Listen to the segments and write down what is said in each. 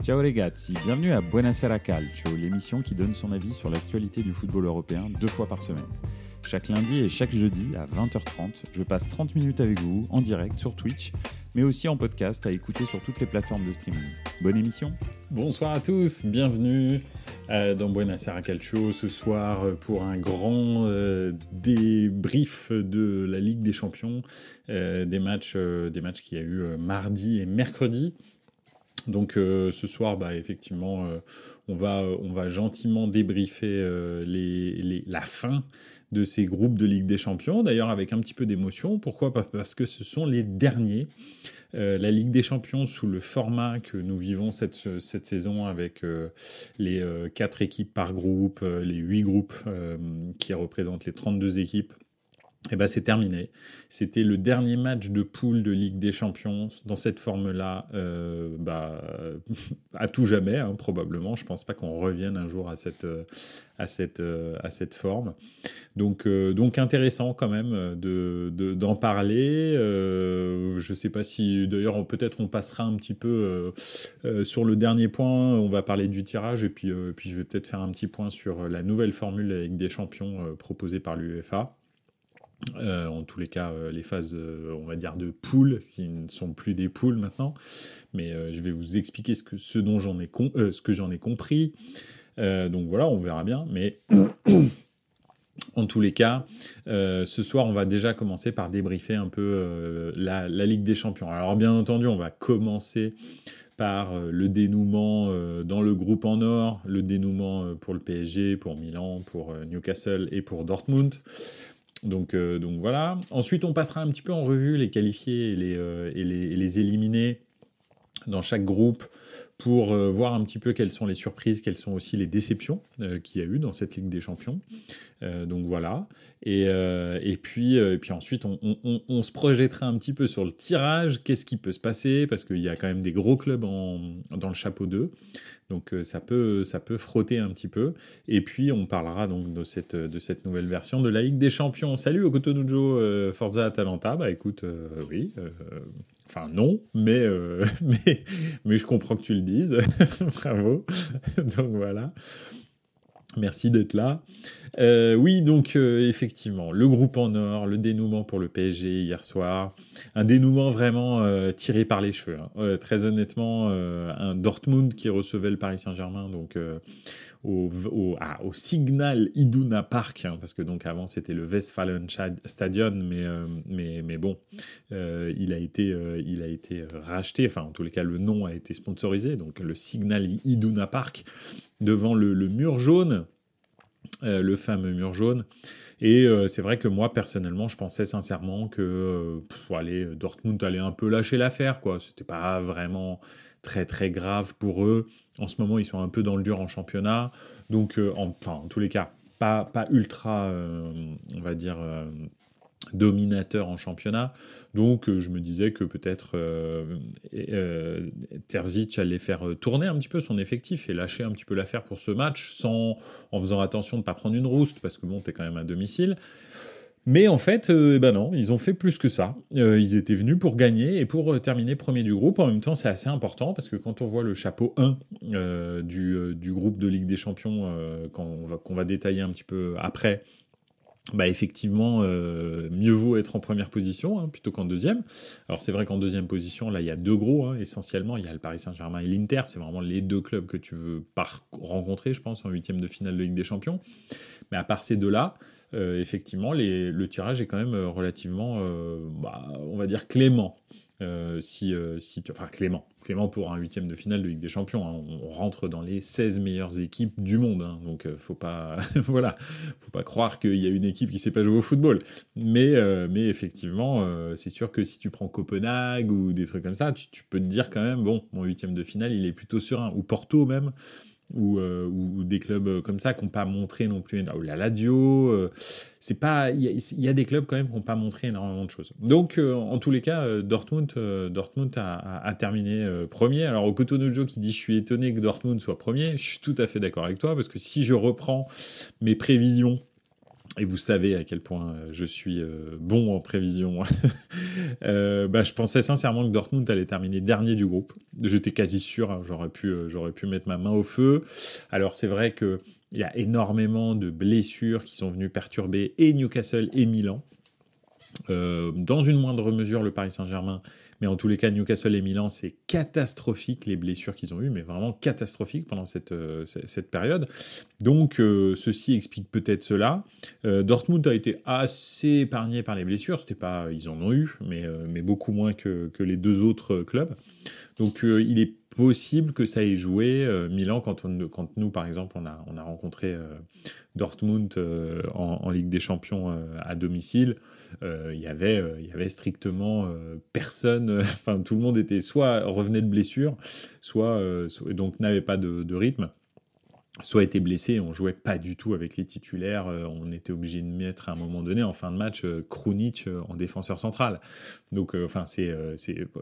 Ciao ragazzi, bienvenue à Buonasera Calcio, l'émission qui donne son avis sur l'actualité du football européen deux fois par semaine. Chaque lundi et chaque jeudi à 20h30, je passe 30 minutes avec vous en direct sur Twitch, mais aussi en podcast à écouter sur toutes les plateformes de streaming. Bonne émission Bonsoir à tous, bienvenue euh, dans Buonasera Calcio ce soir pour un grand euh, débrief de la Ligue des Champions, euh, des matchs, des matchs qu'il y a eu mardi et mercredi. Donc ce soir, bah, effectivement, on, va, on va gentiment débriefer la fin de ces groupes de Ligue des Champions, d'ailleurs avec un petit peu d'émotion. Pourquoi Parce que ce sont les derniers. la Ligue des Champions sous le format que nous vivons cette, saison avec les quatre équipes par groupe, les huit groupes qui représentent les 32 équipes eh ben c'est terminé. C'était le dernier match de poule de Ligue des Champions dans cette forme-là, euh, bah, à tout jamais hein, probablement. Je pense pas qu'on revienne un jour à cette à cette à cette forme. Donc euh, donc intéressant quand même de d'en parler. Euh, je sais pas si d'ailleurs peut-être on passera un petit peu euh, sur le dernier point. On va parler du tirage et puis puis je vais peut-être faire un petit point sur la nouvelle formule avec des champions proposée par l'UEFA. Euh, en tous les cas, euh, les phases, euh, on va dire, de poules, qui ne sont plus des poules maintenant. Mais je vais vous expliquer ce, que, ce dont j'en ai, compris. donc voilà, on verra bien. Mais en tous les cas, ce soir, on va déjà commencer par débriefer un peu la, Ligue des Champions. Alors bien entendu, on va commencer par le dénouement dans le groupe en or, le dénouement pour le PSG, pour Milan, pour Newcastle et pour Dortmund. Donc, euh, donc voilà. Ensuite, on passera un petit peu en revue les qualifiés et les, euh, les, les éliminés dans chaque groupe pour euh, voir un petit peu quelles sont les surprises, quelles sont aussi les déceptions qu'il y a eu dans cette Ligue des Champions. Donc voilà. Et, et, puis, et puis ensuite, on, on, se projettera un petit peu sur le tirage, qu'est-ce qui peut se passer, parce qu'il y a quand même des gros clubs dans le chapeau 2. Donc ça peut, ça peut frotter un petit peu. Et puis on parlera donc de cette, nouvelle version de la Ligue des Champions. Salut Okotonujo, Forza Atalanta. Bah écoute, oui, Enfin non, mais, euh, mais, mais je comprends que tu le dises. Bravo. donc voilà. Merci d'être là. Euh, oui, donc euh, effectivement, le groupe en or, le dénouement pour le PSG hier soir, un dénouement vraiment tiré par les cheveux. Hein. très honnêtement, un Dortmund qui recevait le Paris Saint-Germain, donc ah, au Signal Iduna Park, hein, parce que donc avant c'était le Westfalen Stadion, mais, euh, mais, mais bon, euh, il, a été, euh, il a été racheté, enfin en tous les cas le nom a été sponsorisé, donc le Signal Iduna Park, devant le, le mur jaune, le fameux mur jaune. Et c'est vrai que moi, personnellement, je pensais sincèrement que allez, Dortmund allait un peu lâcher l'affaire, quoi. C'était pas vraiment très très grave pour eux. En ce moment, ils sont un peu dans le dur en championnat. Donc, euh, enfin, en tous les cas, pas, pas ultra, euh, on va dire, euh, dominateur en championnat. Donc, je me disais que peut-être Terzic allait faire tourner un petit peu son effectif et lâcher un petit peu l'affaire pour ce match, sans, en faisant attention de ne pas prendre une rouste, parce que bon, t'es quand même à domicile. Mais en fait, euh, eh ben non, ils ont fait plus que ça. Euh, ils étaient venus pour gagner et pour euh, terminer premier du groupe. En même temps, c'est assez important parce que quand on voit le chapeau 1 du, du, groupe de Ligue des Champions, qu'on va, va détailler un petit peu après, bah effectivement, mieux vaut être en première position hein, plutôt qu'en deuxième. Alors c'est vrai qu'en deuxième position, là, il y a deux gros, hein, essentiellement. Il y a le Paris Saint-Germain et l'Inter. C'est vraiment les deux clubs que tu veux pas rencontrer, je pense, en huitième de finale de Ligue des Champions. Mais à part ces deux-là, euh, effectivement, le tirage est quand même euh, relativement, euh, bah, on va dire, clément. si, si enfin clément, clément pour un huitième de finale de Ligue des Champions. Hein. On rentre dans les 16 meilleures équipes du monde, hein. donc faut pas, voilà, faut pas croire qu'il y a une équipe qui sait pas jouer au football. Mais, mais effectivement, c'est sûr que si tu prends Copenhague ou des trucs comme ça, tu, tu peux te dire quand même, bon, mon huitième de finale, il est plutôt serein, ou Porto même. Euh, ou, des clubs euh, comme ça qui n'ont pas montré non plus la Lazio euh, c'est pas il y, a des clubs quand même qui n'ont pas montré énormément de choses. Donc en tous les cas Dortmund Dortmund a, terminé premier. Alors au Cotonou qui dit je suis étonné que Dortmund soit premier. Je suis tout à fait d'accord avec toi parce que si je reprends mes prévisions et vous savez à quel point euh, je suis euh, bon en prévision. euh, bah, je pensais sincèrement que Dortmund allait terminer dernier du groupe. J'étais quasi sûr, hein, j'aurais pu, pu mettre ma main au feu. Alors c'est vrai que il y a énormément de blessures qui sont venues perturber et Newcastle et Milan. Dans une moindre mesure, le Paris Saint-Germain mais en tous les cas, Newcastle et Milan, c'est catastrophique les blessures qu'ils ont eues, mais vraiment catastrophique pendant cette, euh, cette période. Donc, euh, ceci explique peut-être cela. Euh, Dortmund a été assez épargné par les blessures. C'était pas, ils en ont eu, mais, mais beaucoup moins que, que les deux autres clubs. Donc, il est possible que ça ait joué Milan quand, on, quand nous, par exemple, on a, on a rencontré Dortmund en, en, Ligue des Champions à domicile. Euh, il y avait euh, y avait strictement euh, personne enfin tout le monde était soit revenait de blessure soit, donc n'avait pas de, rythme soit était blessé, on jouait pas du tout avec les titulaires, on était obligé de mettre à un moment donné en fin de match Krunic en défenseur central. Donc enfin c'est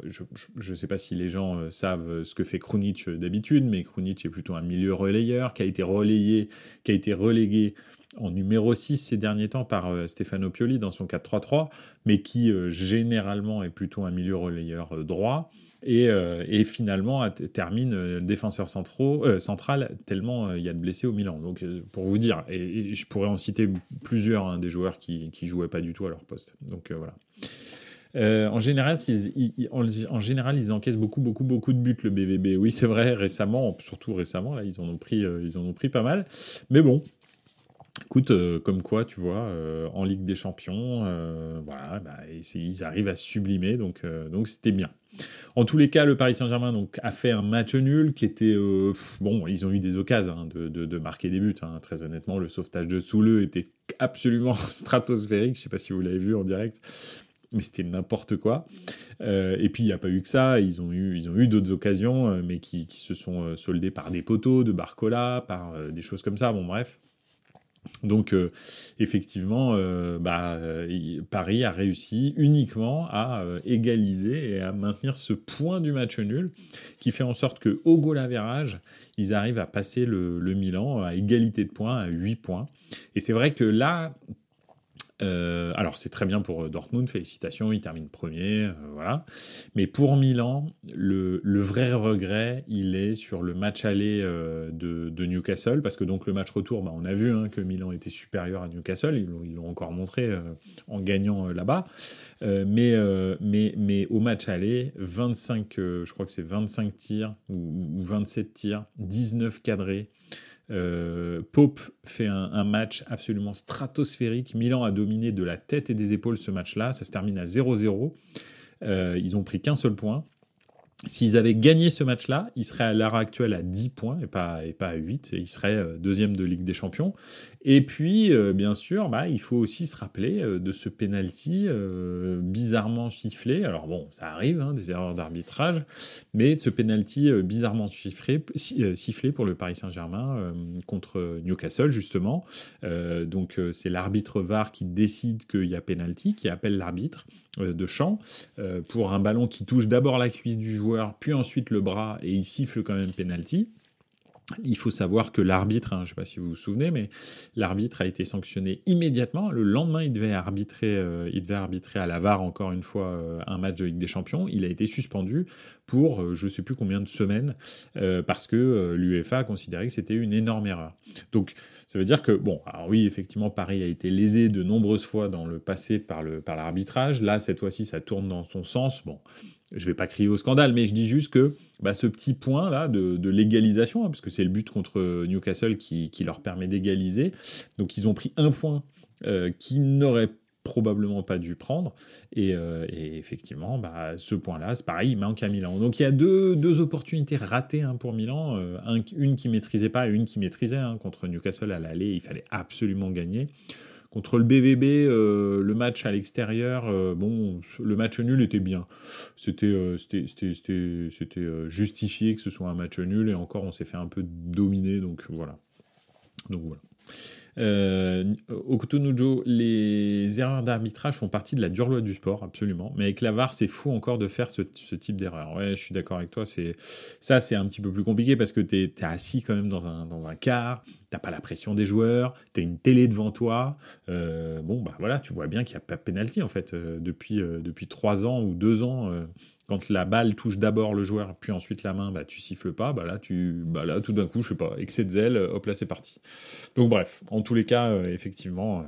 je, je sais pas si les gens savent ce que fait Krunic d'habitude, mais Krunic est plutôt un milieu relayeur qui a été relayé, qui a été relégué en numéro 6 ces derniers temps par euh, Stefano Pioli dans son 4-3-3, mais qui euh, généralement est plutôt un milieu relayeur euh, droit. Et, finalement termine défenseur central tellement il y a de blessés au Milan. Donc pour vous dire, et, je pourrais en citer plusieurs hein, des joueurs qui qui jouaient pas du tout à leur poste. Donc voilà. En, général, ils, général, ils encaissent beaucoup, beaucoup, beaucoup de buts, le BVB. Oui, c'est vrai, récemment, surtout récemment, là, ils en ont pris, ils en ont pris pas mal. Mais bon, Euh, comme quoi, tu vois, euh, en Ligue des Champions, euh, voilà, bah, ils arrivent à sublimer, donc c'était bien. En tous les cas, le Paris Saint-Germain a fait un match nul qui était bon. Ils ont eu des occasions hein, de, marquer des buts. Hein, très honnêtement, le sauvetage de Souleux était absolument stratosphérique. Je sais pas si vous l'avez vu en direct, mais c'était n'importe quoi. Et puis il n'y a pas eu que ça, ils ont eu, d'autres occasions, mais qui, qui, se sont soldées par des poteaux de Barcola, par des choses comme ça. Bon bref. Donc euh, effectivement, euh, bah, euh, Paris a réussi uniquement à euh, égaliser et à maintenir ce point du match nul qui fait en sorte que au goal average, ils arrivent à passer le, le Milan à égalité de points à 8 points. Et c'est vrai que là, euh, alors c'est très bien pour euh, Dortmund, félicitations, il termine premier, euh, voilà. Mais pour Milan, le, vrai regret, il est sur le match aller de, Newcastle, parce que donc le match retour, bah, on a vu hein, que Milan était supérieur à Newcastle, ils l'ont encore montré en gagnant là-bas. mais au match aller, 25, je crois que c'est 25 tirs ou, ou 27 tirs, 19 cadrés. Euh, Pope fait un, match absolument stratosphérique. Milan a dominé de la tête et des épaules ce match-là. Ça se termine à 0-0. Euh, ils ont pris qu'un seul point. S'ils avaient gagné ce match-là, ils seraient à l'heure actuelle à 10 points et pas, et pas à 8. Et ils seraient euh, deuxième de Ligue des Champions. Et puis, euh, bien sûr, bah, il faut aussi se rappeler euh, de ce penalty euh, bizarrement sifflé. Alors bon, ça arrive, hein, des erreurs d'arbitrage, mais de ce penalty bizarrement sifflé, sifflé pour le Paris Saint-Germain contre Newcastle, justement. donc c'est l'arbitre VAR qui décide qu'il y a penalty, qui appelle l'arbitre de champ pour un ballon qui touche d'abord la cuisse du joueur, puis ensuite le bras, et il siffle quand même penalty. Il faut savoir que l'arbitre, hein, je ne sais pas si vous vous souvenez, mais l'arbitre a été sanctionné immédiatement. Le lendemain, il devait arbitrer, euh, il devait arbitrer à la VAR encore une fois euh, un match de Ligue des Champions. Il a été suspendu pour euh, je ne sais plus combien de semaines parce que l'UEFA a considéré que c'était une énorme erreur. Donc ça veut dire que bon, alors oui, effectivement, Paris a été lésé de nombreuses fois dans le passé par par l'arbitrage. Là, cette fois-ci, ça tourne dans son sens. Bon, je vais pas crier au scandale, mais je dis juste que bah, ce petit point là de, légalisation, hein, parce que c'est le but contre Newcastle qui, leur permet d'égaliser. Donc ils ont pris un point euh, qui n'aurait probablement pas dû prendre. Et, euh, effectivement, bah, ce point-là, c'est pareil, il manque à Milan. Donc il y a deux, deux opportunités ratées hein, pour Milan, euh, un, une qui maîtrisait pas et une qui maîtrisait. Hein, contre Newcastle à l'aller, il fallait absolument gagner. Contre le BVB, euh, le match à l'extérieur, euh, bon, le match nul était bien. C'était euh, justifié que ce soit un match nul et encore on s'est fait un peu dominer, donc voilà. Donc voilà. Euh, les erreurs d'arbitrage font partie de la dure loi du sport, absolument. Mais avec la VAR, c'est fou encore de faire ce, type d'erreur. Ouais, je suis d'accord avec toi. Ça, c'est un petit peu plus compliqué parce que tu es, assis quand même dans un, dans un car. T'as pas la pression des joueurs, tu as une télé devant toi. Euh, bon, bah voilà, tu vois bien qu'il n'y a pas de pénalty en fait euh, depuis euh, depuis trois ans ou deux ans quand la balle touche d'abord le joueur, puis ensuite la main, bah, tu siffles pas, bah là, tu, bah là, tout d'un coup, je sais pas, excès de zèle, hop là, c'est parti. Donc bref, en tous les cas, effectivement,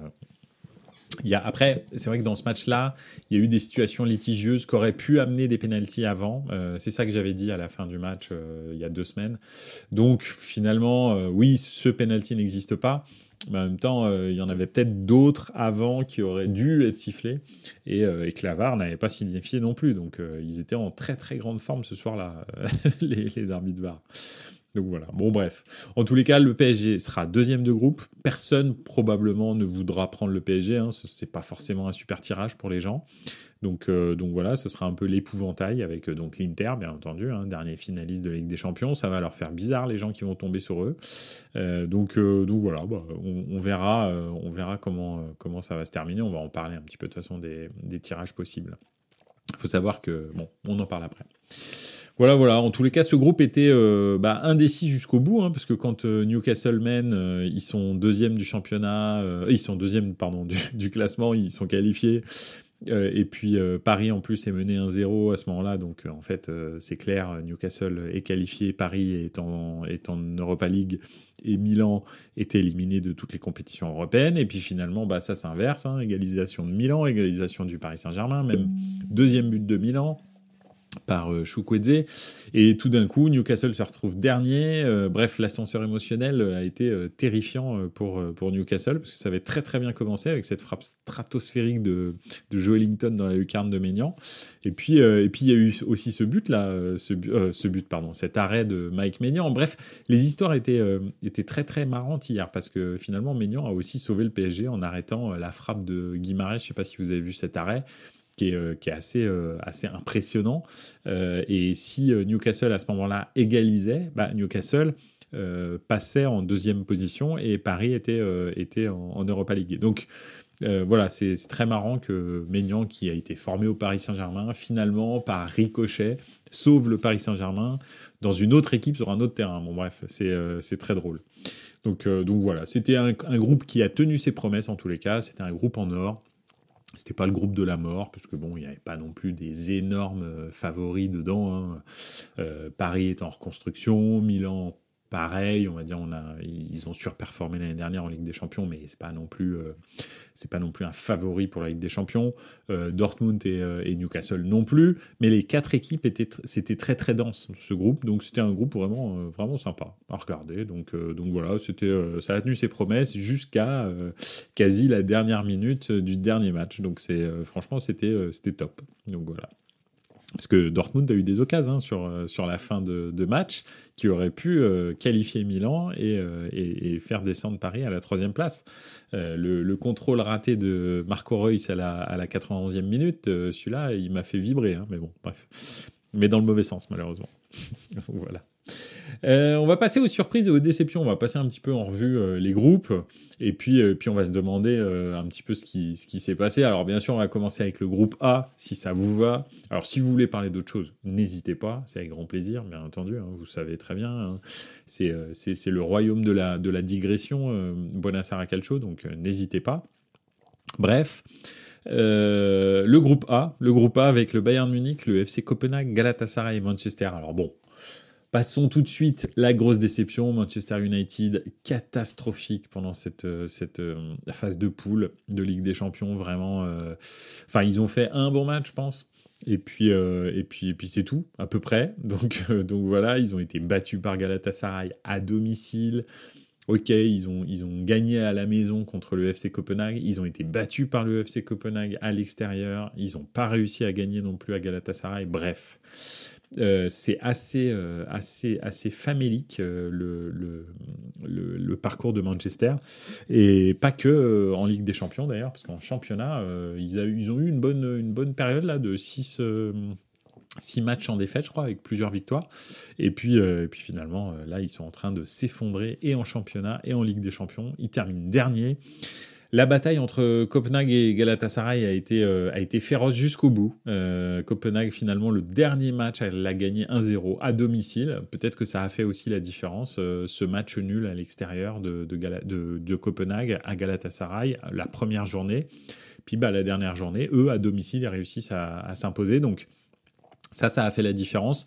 il y a, après, c'est vrai que dans ce match-là, il y a eu des situations litigieuses qui auraient pu amener des pénalties avant. Euh, c'est ça que j'avais dit à la fin du match il y a deux semaines. Donc finalement, oui, ce penalty n'existe pas. Mais en même temps, euh, il y en avait peut-être d'autres avant qui auraient dû être sifflés et, euh, et que la VAR n'avait pas signifié non plus. Donc euh, ils étaient en très très grande forme ce soir-là, les, les, arbitres VAR. Donc voilà. Bon bref. En tous les cas, le PSG sera deuxième de groupe. Personne probablement ne voudra prendre le PSG. Hein. Ce n'est pas forcément un super tirage pour les gens. Donc, euh, donc voilà, ce sera un peu l'épouvantail avec euh, l'Inter, bien entendu, hein, dernier finaliste de Ligue des Champions. Ça va leur faire bizarre les gens qui vont tomber sur eux. Euh, donc, donc voilà, bah, on, verra, on verra comment, comment ça va se terminer. On va en parler un petit peu de toute façon des, des tirages possibles. Il faut savoir que bon, on en parle après. Voilà, voilà. En tous les cas, ce groupe était bah, indécis jusqu'au bout, hein, parce que quand Newcastle mène, ils sont deuxième du championnat, ils sont deuxième, pardon, du, classement, ils sont qualifiés. Euh, et puis euh, Paris en plus est mené 1-0 à ce moment-là, donc euh, en fait c'est clair, Newcastle est qualifié, Paris est en, est Europa League et Milan est éliminé de toutes les compétitions européennes. Et puis finalement, bah, ça s'inverse, hein, égalisation de Milan, égalisation du Paris Saint-Germain, même deuxième but de Milan, par euh, Et tout d'un coup, Newcastle se retrouve dernier. Euh, bref, l'ascenseur émotionnel a été euh, terrifiant pour, pour Newcastle, parce que ça avait très très bien commencé avec cette frappe stratosphérique de, de Joe Ellington dans la lucarne de Maignan. Et puis, et puis il y a eu aussi ce but là, ce, ce, but, pardon, cet arrêt de Mike Maignan. Bref, les histoires étaient, étaient très très marrantes hier, parce que finalement, Maignan a aussi sauvé le PSG en arrêtant la frappe de Guimarães. Je ne sais pas si vous avez vu cet arrêt qui est, euh, qui est assez, euh, assez impressionnant. Euh, et si Newcastle à ce moment-là égalisait, bah, Newcastle passait en deuxième position et Paris était, était en, Europa League. Donc voilà, c'est très marrant que Maignan, qui a été formé au Paris Saint-Germain, finalement, par ricochet, sauve le Paris Saint-Germain dans une autre équipe sur un autre terrain. Bon bref, c'est très drôle. Donc, donc voilà, c'était un, groupe qui a tenu ses promesses en tous les cas, c'était un groupe en or. C'était pas le groupe de la mort, parce que bon, il n'y avait pas non plus des énormes euh, favoris dedans. Hein. Euh, Paris est en reconstruction, Milan pareil, on va dire, on a, ils ont surperformé l'année dernière en Ligue des Champions, mais c'est pas non plus, euh, c'est pas non plus un favori pour la Ligue des Champions. Euh, Dortmund euh, et, Newcastle non plus, mais les quatre équipes étaient, c'était très très dense ce groupe, donc c'était un groupe vraiment vraiment sympa à regarder. Donc donc voilà, c'était, ça a tenu ses promesses jusqu'à quasi la dernière minute du dernier match. Donc c'est franchement c'était c'était top. Donc voilà. Parce que Dortmund a eu des occasions hein, sur, euh, sur la fin de, match qui auraient pu euh, qualifier Milan euh, et, et, faire descendre Paris à la troisième place. le, le, contrôle raté de Marco Reus à la, à la 91e minute, celui-là, il m'a fait vibrer. Hein, mais bon, bref. Mais dans le mauvais sens, malheureusement. voilà. Euh, on va passer aux surprises et aux déceptions. On va passer un petit peu en revue euh, les groupes. Et puis, euh, puis on va se demander un petit peu ce qui, ce qui s'est passé. Alors bien sûr, on va commencer avec le groupe A, si ça vous va. Alors si vous voulez parler d'autre chose, n'hésitez pas, c'est avec grand plaisir, bien entendu. Hein, vous savez très bien, hein. c'est, c'est, le royaume de la, de la digression, Buonasera Calcio, donc n'hésitez pas. Bref. le groupe A, le groupe A avec le Bayern Munich, le FC Copenhague, Galatasaray et Manchester. Alors bon, Passons tout de suite la grosse déception. Manchester United, catastrophique pendant cette, euh, cette euh, phase de poule de Ligue des Champions. Vraiment. Euh, enfin, ils ont fait un bon match, je pense. Et puis, et puis, et puis c'est tout, à peu près. Donc, donc voilà, ils ont été battus par Galatasaray à domicile. Ok, ils ont, ils ont gagné à la maison contre le FC Copenhague. Ils ont été battus par le FC Copenhague à l'extérieur. Ils n'ont pas réussi à gagner non plus à Galatasaray. Bref. Euh, c'est assez, euh, assez, assez famélique euh, le, parcours de Manchester. Et pas que en Ligue des Champions d'ailleurs, parce qu'en championnat, ils, ont eu une bonne, une bonne période là, de 6 six matchs en défaite, je crois, avec plusieurs victoires. Et puis, puis finalement, là, ils sont en train de s'effondrer et en championnat et en Ligue des Champions. Ils terminent dernier. La bataille entre Copenhague et Galatasaray a été, euh, a été féroce jusqu'au bout. Euh, Copenhague, finalement, le dernier match, elle l'a gagné 1-0 à domicile. Peut-être que ça a fait aussi la différence, euh, ce match nul à l'extérieur de, de, Copenhague à Galatasaray, la première journée. Puis bah, la dernière journée, eux, à domicile, ils réussissent à, à s'imposer. Donc ça, ça a fait la différence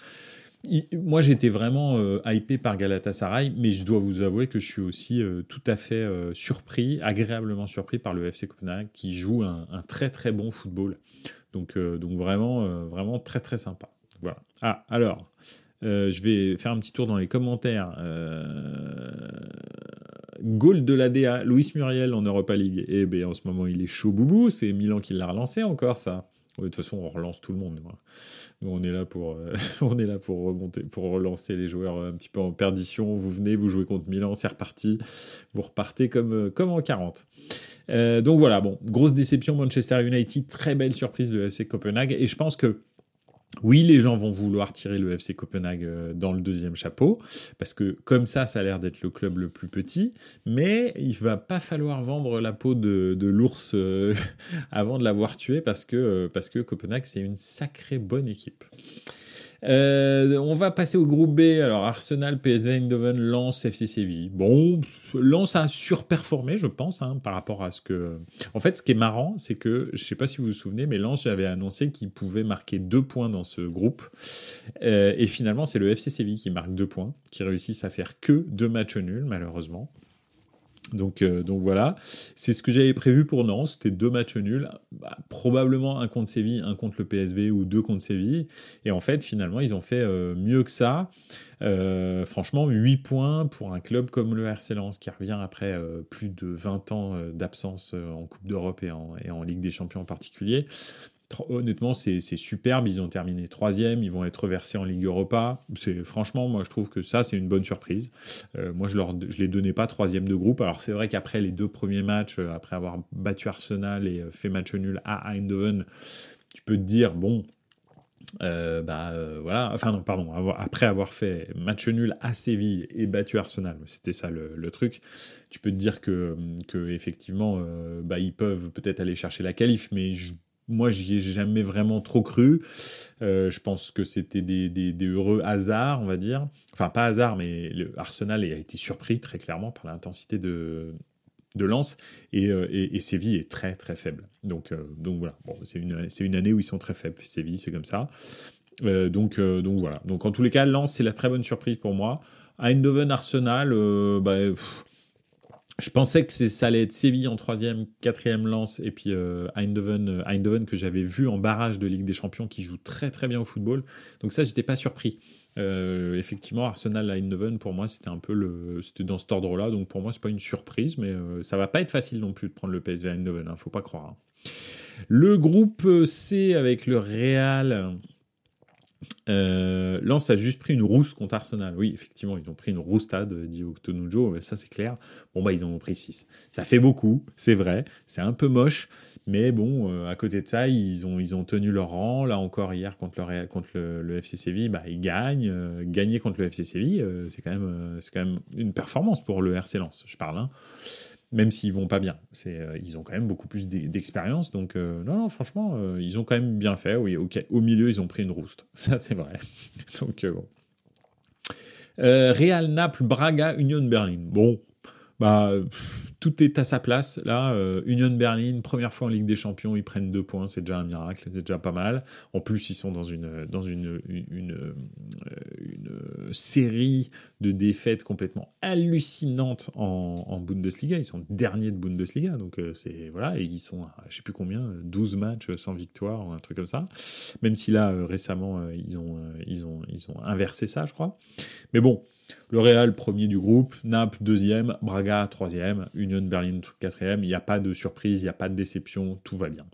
moi, j'étais vraiment euh, hypé par Galatasaray, mais je dois vous avouer que je suis aussi euh, tout à fait euh, surpris, agréablement surpris par le FC Copenhague, qui joue un, très très bon football. Donc, donc vraiment, vraiment très très sympa. Voilà. Ah, alors, je vais faire un petit tour dans les commentaires. Goal de l'ADA, Luis Muriel en Europa League. Eh bien, en ce moment, il est chaud boubou. C'est Milan qui l'a relancé encore, ça. De toute façon, on relance tout le monde on est là pour, euh, on est là pour remonter, pour relancer les joueurs un petit peu en perdition. Vous venez, vous jouez contre Milan, c'est reparti. Vous repartez comme, euh, comme en 40. Euh, donc voilà, bon, grosse déception Manchester United, très belle surprise de FC Copenhague. Et je pense que oui, les gens vont vouloir tirer le FC Copenhague euh, dans le deuxième chapeau, parce que comme ça, ça a l'air d'être le club le plus petit, mais il va pas falloir vendre la peau de, l'ours euh, avant de l'avoir tué, parce que, euh, parce que Copenhague, c'est une sacrée bonne équipe. Euh, on va passer au groupe B. Alors Arsenal, PSV Eindhoven, Lens, FC Séville. Bon, Lens a surperformé, je pense, hein, par rapport à ce que. En fait, ce qui est marrant, c'est que je sais pas si vous vous souvenez, mais Lens j'avais annoncé qu'il pouvait marquer deux points dans ce groupe, euh, et finalement c'est le FC Séville qui marque deux points, qui réussissent à faire que deux matchs nuls malheureusement. Donc, euh, donc voilà, c'est ce que j'avais prévu pour Nantes, c'était deux matchs nuls, bah, probablement un contre Séville, un contre le PSV ou deux contre Séville. Et en fait, finalement, ils ont fait euh, mieux que ça. Euh, franchement, 8 points pour un club comme le RC Lens qui revient après plus de 20 ans d'absence en Coupe d'Europe et et en Ligue des Champions en particulier honnêtement, c'est superbe. Ils ont terminé troisième, ils vont être reversés en Ligue Europa. C'est franchement, moi, je trouve que ça, c'est une bonne surprise. Euh, moi, je leur, je les donnais pas troisième de groupe. Alors, c'est vrai qu'après les deux premiers matchs, euh, après avoir battu Arsenal et euh, fait match nul à Eindhoven, tu peux te dire bon. bah voilà, enfin non, pardon, après avoir fait match nul à Séville et battu Arsenal, c'était ça le, truc, tu peux te dire que, effectivement, bah, ils peuvent peut-être aller chercher la qualif, mais je moi, j'y ai jamais vraiment trop cru. Euh, je pense que c'était des, heureux hasards, on va dire. Enfin, pas hasard, mais le Arsenal a été surpris très clairement par l'intensité de, de Lens euh, et, et, Séville est très très faible. Donc, euh, voilà, c'est une, année où ils sont très faibles. Séville, c'est comme ça. donc, donc voilà. Donc en tous les cas, Lens, c'est la très bonne surprise pour moi. Eindhoven, Arsenal, bah, je pensais que ça allait être Séville en troisième, quatrième lance, et puis euh, Eindhoven, euh, Eindhoven que j'avais vu en barrage de Ligue des Champions qui joue très très bien au football. Donc ça, j'étais pas surpris. Euh, effectivement, Arsenal Eindhoven pour moi c'était un peu le, c'était dans cet ordre-là. Donc pour moi c'est pas une surprise, mais ça va pas être facile non plus de prendre le PSV Eindhoven. Hein, faut pas croire. Hein. Le groupe C avec le Real, euh, Lens a juste pris une rousse contre Arsenal. Oui, effectivement, ils ont pris une roustade, dit Octonujo, ça c'est clair. Bon, bah, ils en ont pris 6. Ça fait beaucoup, c'est vrai. C'est un peu moche, mais bon, euh, à côté de ça, ils ont, ils ont tenu leur rang. Là encore, hier, contre le, contre FC Séville, bah, ils gagnent. Euh, gagner contre le FC Séville, c'est quand, même, c'est quand même une performance pour le RC Lens, je parle. Hein même s'ils vont pas bien. C'est, euh, ils ont quand même beaucoup plus d'expérience. Donc, euh, non, non, franchement, euh, ils ont quand même bien fait. Oui, ok. Au milieu, ils ont pris une rouste. Ça, c'est vrai. donc, bon. Real Naples, Braga, Union Berlin. Bon, bah, tout est à sa place. Là, euh, Union Berlin, première fois en Ligue des Champions, ils prennent deux points, c'est déjà un miracle, c'est déjà pas mal. En plus, ils sont dans une, dans une, une, euh, une, série de défaites complètement hallucinantes en, Bundesliga. Ils sont derniers de Bundesliga, donc euh, c'est voilà, et ils sont, à, je sais plus combien, 12 matchs sans victoire un truc comme ça. Même si là, récemment, ils ont, ils ont, ils ont inversé ça, je crois. Mais bon. Le Real, premier du groupe, Naples, deuxième, Braga, troisième, Union Berlin, quatrième. Il n'y a pas de surprise, il n'y a pas de déception, tout va bien.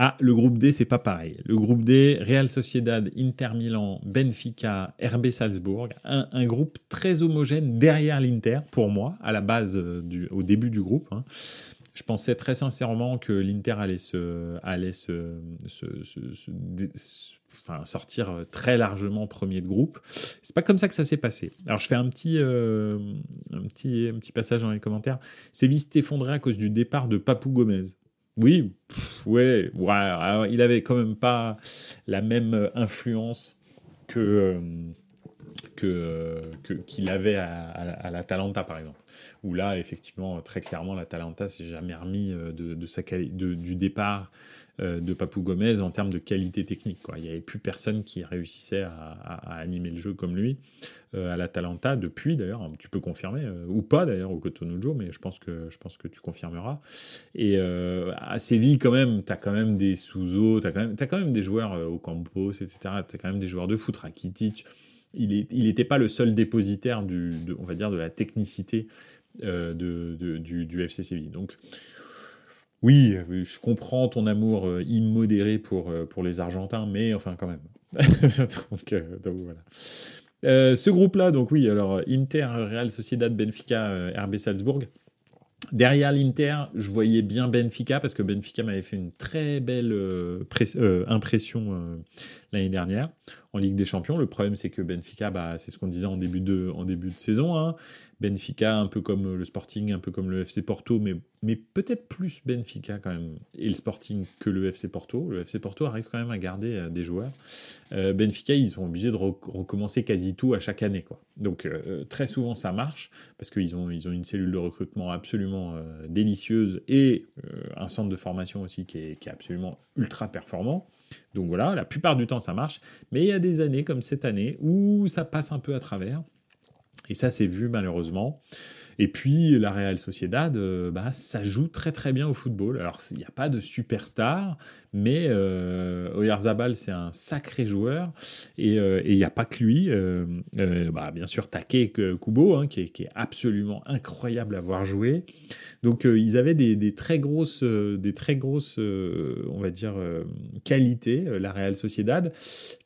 Ah, le groupe D, c'est pas pareil. Le groupe D, Real Sociedad, Inter Milan, Benfica, RB Salzbourg, un, groupe très homogène derrière l'Inter, pour moi, à la base, euh, du, au début du groupe. Hein. Je pensais très sincèrement que l'Inter allait se, allait se, se enfin, sortir très largement premier de groupe. C'est pas comme ça que ça s'est passé. Alors, je fais un petit, un petit, un petit passage dans les commentaires. Séville s'est effondré à cause du départ de Papou Gomez. Oui, ouais, ouais il avait quand même pas la même influence que que qu'il avait à, à, la Talenta par exemple où là effectivement très clairement la Talenta s'est jamais remis de, de sa de, du départ euh, de Papou Gomez en termes de qualité technique. Quoi. Il n'y avait plus personne qui réussissait à, animer le jeu comme lui euh, à la Talenta depuis d'ailleurs. Tu peux confirmer euh, ou pas d'ailleurs au Cotonou mais je pense que je pense que tu confirmeras. Et à Séville quand même, tu as quand même des sous tu as, as, quand même des joueurs au Campos, etc. Tu as quand même des joueurs de foot, Rakitic. Il n'était pas le seul dépositaire de, on va dire, de la technicité de, du, du, FC Séville. Donc, oui, je comprends ton amour euh, immodéré pour, euh, pour les Argentins, mais enfin quand même. euh, donc, voilà. ce groupe-là, donc oui, alors Inter, Real Sociedad, Benfica, RB Salzbourg. Derrière l'Inter, je voyais bien Benfica parce que Benfica m'avait fait une très belle impression l'année dernière en Ligue des Champions. Le problème, c'est que Benfica, bah, c'est ce qu'on disait en début de, en début de saison. Hein. Benfica, un peu comme le Sporting, un peu comme le FC Porto, mais, mais peut-être plus Benfica quand même, et le Sporting que le FC Porto. Le FC Porto arrive quand même à garder euh, des joueurs. Euh, Benfica, ils sont obligés de recommencer quasi tout à chaque année. Quoi. Donc euh, très souvent ça marche, parce qu'ils ont, ils ont une cellule de recrutement absolument délicieuse et un centre de formation aussi qui est, qui est absolument ultra performant. Donc voilà, la plupart du temps ça marche, mais il y a des années comme cette année où ça passe un peu à travers. Et ça, c'est vu malheureusement. Et puis la Real Sociedad, euh, bah, ça joue très très bien au football. Alors il n'y a pas de superstar, mais euh, Oyarzabal c'est un sacré joueur et euh, il n'y a pas que lui. Bah, bien sûr Take Kubo hein, qui, est, qui, est, absolument incroyable à voir jouer. Donc ils avaient des, des, très grosses, des très grosses, on va dire qualités la Real Sociedad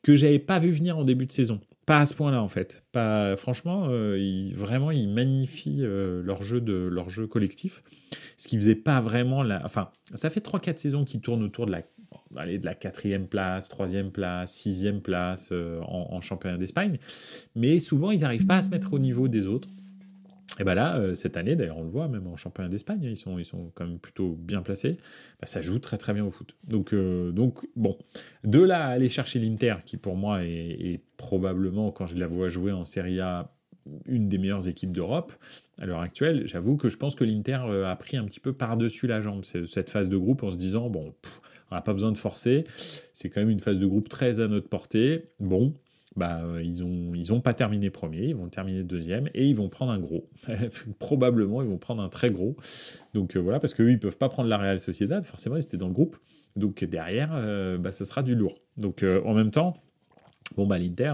que j'avais pas vu venir en début de saison. Pas à ce point-là en fait. Pas franchement, euh, vraiment ils magnifient euh, leur jeu de leur jeu collectif, ce qui faisait pas vraiment la. Enfin, ça fait 3-4 saisons qu'ils tournent autour de la de la quatrième place, troisième place, sixième place euh, en, en, championnat d'Espagne, mais souvent ils n'arrivent pas à se mettre au niveau des autres. Et bien là, euh, cette année, d'ailleurs, on le voit, même en championnat d'Espagne, ils sont, ils sont quand même plutôt bien placés. Bah, ça joue très très bien au foot. Donc, euh, donc bon, de là à aller chercher l'Inter, qui pour moi est, probablement, quand je la vois jouer en Serie A, une des meilleures équipes d'Europe à l'heure actuelle, j'avoue que je pense que l'Inter euh, a pris un petit peu par-dessus la jambe cette phase de groupe en se disant, bon, on n'a pas besoin de forcer, c'est quand même une phase de groupe très à notre portée. Bon, bah, euh, ils n'ont ils ont pas terminé premier, ils vont terminer deuxième et ils vont prendre un gros. Probablement, ils vont prendre un très gros. Donc euh, voilà, parce qu'eux, ils peuvent pas prendre la Real Sociedad, forcément, ils étaient dans le groupe. Donc derrière, euh, bah, ce sera du lourd. Donc en même temps, bon, bah, l'Inter,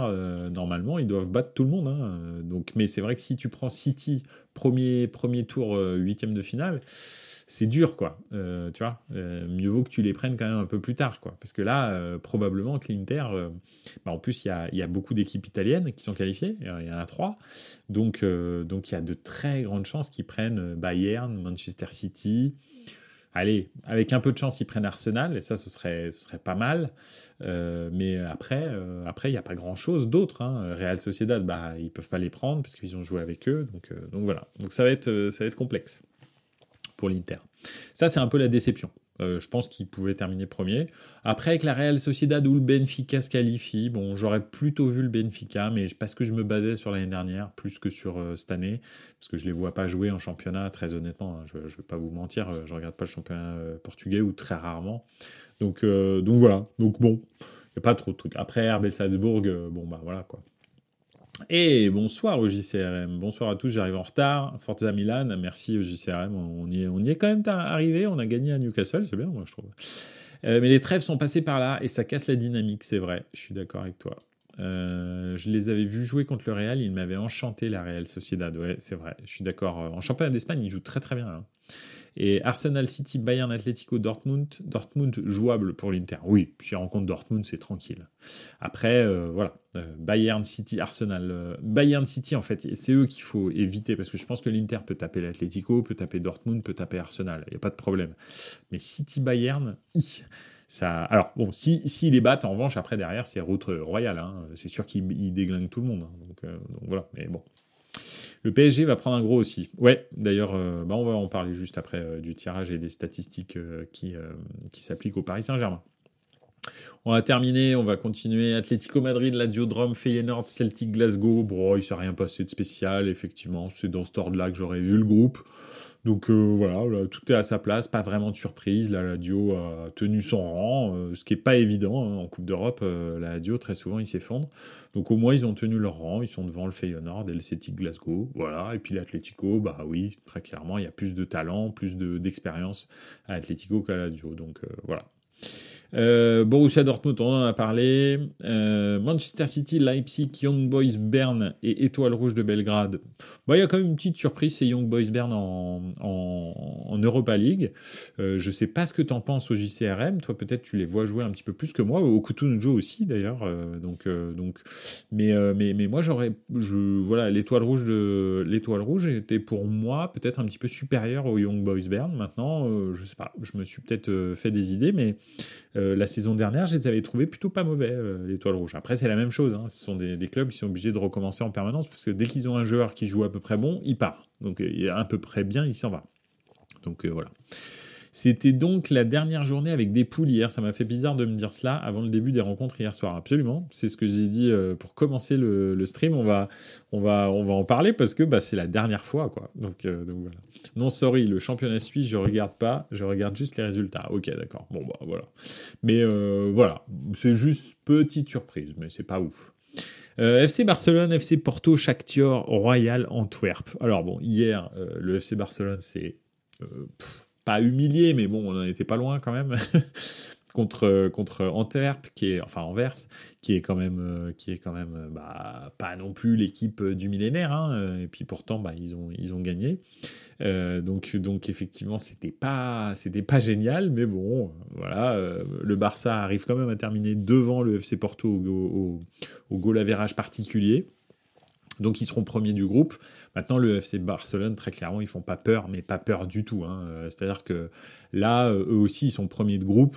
normalement, ils doivent battre tout le monde. Hein. donc, mais c'est vrai que si tu prends City, premier, premier tour, huitième de finale, c'est dur, quoi. Euh, tu vois, euh, mieux vaut que tu les prennes quand même un peu plus tard, quoi. Parce que là, euh, probablement que bah, en plus, il y a, y a, beaucoup d'équipes italiennes qui sont qualifiées, il y en a trois. Donc, donc il y a de très grandes chances qu'ils prennent Bayern, Manchester City. Allez, avec un peu de chance, ils prennent Arsenal, et ça, ce serait, ce serait pas mal. mais après, après, il n'y a pas grand-chose d'autre. Hein. Real Sociedad, bah, ils peuvent pas les prendre parce qu'ils ont joué avec eux. Donc, donc voilà. Donc ça va être, ça va être complexe pour l'Inter. Ça, c'est un peu la déception. Euh, je pense qu'il pouvait terminer premier. Après, avec la Real Sociedad où le Benfica se qualifie, bon, j'aurais plutôt vu le Benfica, mais parce que je me basais sur l'année dernière plus que sur euh, cette année, parce que je les vois pas jouer en championnat, très honnêtement. Hein, je, ne vais pas vous mentir, euh, je regarde pas le championnat portugais ou très rarement. Donc, donc voilà. Donc bon, il n'y a pas trop de trucs. Après, RB Salzbourg, bon bah voilà quoi. Et bonsoir au JCRM, bonsoir à tous, j'arrive en retard, Forza Milan, merci au JCRM, on y est, on y est quand même arrivé, on a gagné à Newcastle, c'est bien moi je trouve. Euh, mais les trêves sont passés par là et ça casse la dynamique, c'est vrai, je suis d'accord avec toi. Euh, je les avais vus jouer contre le Real, ils m'avaient enchanté la Real Sociedad, ouais c'est vrai, je suis d'accord. En championnat d'Espagne, ils jouent très très bien. Hein. Et Arsenal City, Bayern Atlético, Dortmund, Dortmund jouable pour l'Inter. Oui, si on rencontre Dortmund, c'est tranquille. Après, euh, voilà, euh, Bayern City, Arsenal. Euh, Bayern City, en fait, c'est eux qu'il faut éviter parce que je pense que l'Inter peut taper l'Atlético, peut taper Dortmund, peut taper Arsenal. Il n'y a pas de problème. Mais City Bayern, ça. Alors bon, si, si les battent, en revanche, après derrière, c'est route royale. Hein. C'est sûr qu'ils déglinguent tout le monde. Hein. Donc, voilà. Mais bon. Le PSG va prendre un gros aussi. Ouais, d'ailleurs, bah on va en parler juste après du tirage et des statistiques qui, qui s'appliquent au Paris Saint-Germain. On va terminer, on va continuer. Atlético Madrid, Lazio Drome, Feyenoord, Celtic Glasgow. Bon, il s'est rien passé de spécial, effectivement. C'est dans ce ordre-là que j'aurais vu le groupe. Donc euh, voilà, tout est à sa place, pas vraiment de surprise. La Lazio a tenu son rang, euh, ce qui n'est pas évident hein, en Coupe d'Europe. Euh, la Lazio, très souvent, ils s'effondrent. Donc au moins, ils ont tenu leur rang, ils sont devant le Feyenoord et le Celtic Glasgow. Voilà, et puis l'Atlético, bah oui, très clairement, il y a plus de talent, plus d'expérience à Atlético qu'à Lazio. Donc voilà. Euh, Borussia Dortmund, on en a parlé. Euh, Manchester City, Leipzig, Young Boys Bern et Étoile Rouge de Belgrade. Il y a quand même une petite surprise, c'est Young Boys Bern en, Europa League. Euh, je sais pas ce que tu en penses au JCRM. Toi, peut-être tu les vois jouer un petit peu plus que moi. Au Kutunjo aussi, d'ailleurs. Euh, donc, donc, mais, mais, mais moi, j'aurais, voilà, l'étoile rouge de, l'étoile rouge était pour moi peut-être un petit peu supérieur au Young Boys Bern. Maintenant, je sais pas, je me suis peut-être fait des idées, mais euh, la saison dernière, je les avais trouvés plutôt pas mauvais, euh, l'étoile rouge. Après, c'est la même chose. Hein. Ce sont des, clubs qui sont obligés de recommencer en permanence parce que dès qu'ils ont un joueur qui joue à peu près bon, il part. Donc, est à peu près bien, il s'en va. Donc, euh, voilà. C'était donc la dernière journée avec des poules hier. Ça m'a fait bizarre de me dire cela avant le début des rencontres hier soir. Absolument. C'est ce que j'ai dit pour commencer le, stream. On va, on, va, on va en parler parce que bah, c'est la dernière fois. Donc voilà. Non, sorry, le championnat suisse, je regarde pas, je regarde juste les résultats. Ok, d'accord. Bon, bah voilà. Mais euh, voilà, c'est juste petite surprise, mais c'est pas ouf. Euh, FC Barcelone, FC Porto, Shakhtar, Royal, Antwerp. Alors bon, hier, euh, le FC Barcelone, c'est pas humilié, mais bon, on n'en était pas loin quand même. contre contre Antwerp qui est enfin Anvers qui est quand même qui est quand même bah, pas non plus l'équipe du millénaire hein, et puis pourtant bah, ils ont ils ont gagné euh, donc, donc effectivement, c'était pas, c'était pas génial, mais bon, voilà, euh, le Barça arrive quand même à terminer devant le FC Porto au, au, au goal particulier. Donc ils seront premiers du groupe. Maintenant, le FC Barcelone, très clairement, ils font pas peur, mais pas peur du tout. Hein. Euh, c'est-à-dire que là, eux aussi, ils sont premiers de groupe.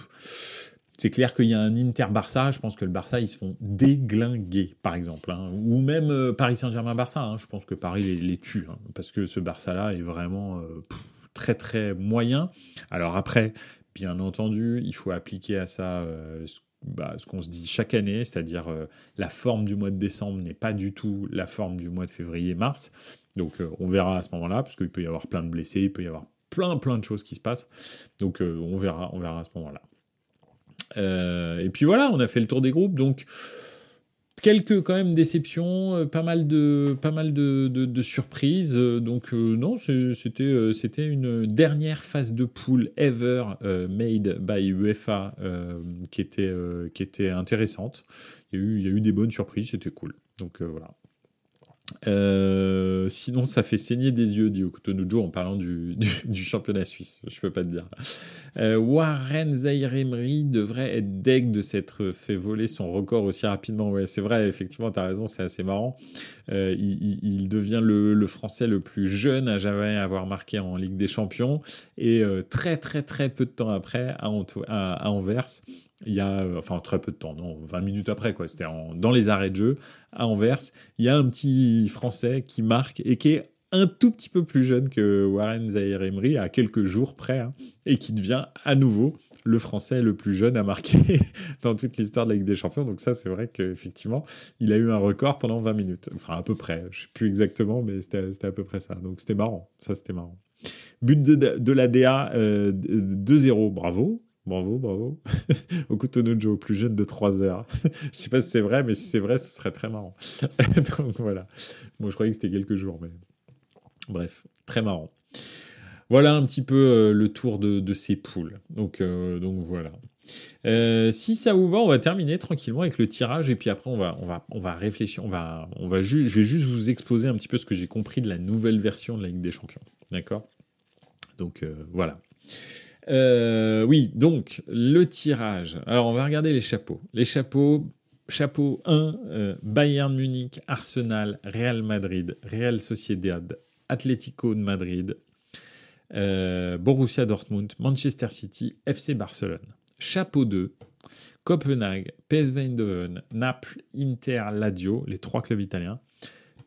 C'est clair qu'il y a un Inter-Barça, je pense que le Barça, ils se font déglinguer, par exemple. Hein. Ou même euh, Paris Saint-Germain-Barça, hein. je pense que Paris les, tue, hein, parce que ce Barça-là est vraiment euh, très très moyen. Alors après, bien entendu, il faut appliquer à ça euh, bah, ce qu'on se dit chaque année, c'est-à-dire la forme du mois de décembre n'est pas du tout la forme du mois de février-mars. Donc on verra à ce moment-là, parce qu'il peut y avoir plein de blessés, il peut y avoir plein plein de choses qui se passent. Donc on verra, on verra à ce moment-là. Euh, et puis voilà, on a fait le tour des groupes, donc quelques quand même déceptions, euh, pas mal de pas mal de, surprises. Euh, donc non, c'était c'était une dernière phase de poule ever made by UEFA qui était qui était intéressante. Il y a eu il y a eu des bonnes surprises, c'était cool. Donc voilà. Euh, sinon, ça fait saigner des yeux, dit Okutonujo en parlant du, du, championnat suisse. Je peux pas te dire. Euh, Warren Zairemri devrait être deg de s'être fait voler son record aussi rapidement. Ouais, c'est vrai, effectivement, tu as raison, c'est assez marrant. Euh, il, devient le, le, Français le plus jeune à jamais avoir marqué en Ligue des Champions. Et très, très, très peu de temps après, à, à Anvers, il y a, enfin très peu de temps, non, 20 minutes après, quoi, c'était dans les arrêts de jeu à Anvers, il y a un petit Français qui marque et qui est un tout petit peu plus jeune que Warren Zahir Emery, à quelques jours près, hein, et qui devient à nouveau le Français le plus jeune à marquer dans toute l'histoire de la Ligue des Champions. Donc ça, c'est vrai qu'effectivement, il a eu un record pendant 20 minutes. Enfin, à peu près, je sais plus exactement, mais c'était à peu près ça. Donc c'était marrant, ça c'était marrant. But de, de la DA, 2-0, bravo. Bravo, bravo. Okutonojo, plus jeune de 3 heures. je sais pas si c'est vrai, mais si c'est vrai, ce serait très marrant. Donc voilà. Moi, je croyais que c'était quelques jours, mais bref, très marrant. Voilà un petit peu euh, le tour de, ces poules. Donc, euh, donc voilà. Euh, si ça vous va, on va terminer tranquillement avec le tirage et puis après on va, on va, on va réfléchir. On va, on va je vais juste vous exposer un petit peu ce que j'ai compris de la nouvelle version de la Ligue des Champions. D'accord? Donc voilà. Euh, oui, donc le tirage. Alors on va regarder les chapeaux. Les chapeaux, chapeau 1, euh, Bayern Munich, Arsenal, Real Madrid, Real Sociedad, Atlético de Madrid, euh, Borussia Dortmund, Manchester City, FC Barcelone. chapeau 2, Copenhague, PSV Eindhoven, Naples, Inter, Ladio, les trois clubs italiens,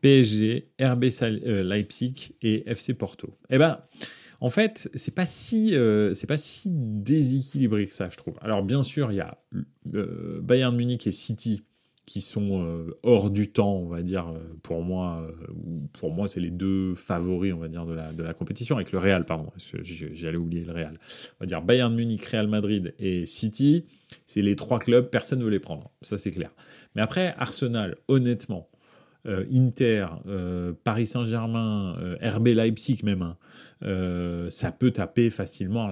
PSG, RB Leipzig et FC Porto. Eh ben, en fait, c'est pas si euh, c'est pas si déséquilibré que ça, je trouve. Alors bien sûr, il y a euh, Bayern Munich et City qui sont hors du temps, on va dire, pour moi, pour moi, c'est les deux favoris, on va dire, de la, de la compétition, avec le Real, pardon, j'allais oublier le Real. On va dire Bayern Munich, Real Madrid et City, c'est les trois clubs, personne ne veut les prendre, ça c'est clair. Mais après, Arsenal, honnêtement, euh, Inter, euh, Paris Saint-Germain, euh, RB Leipzig même, hein, ça peut taper facilement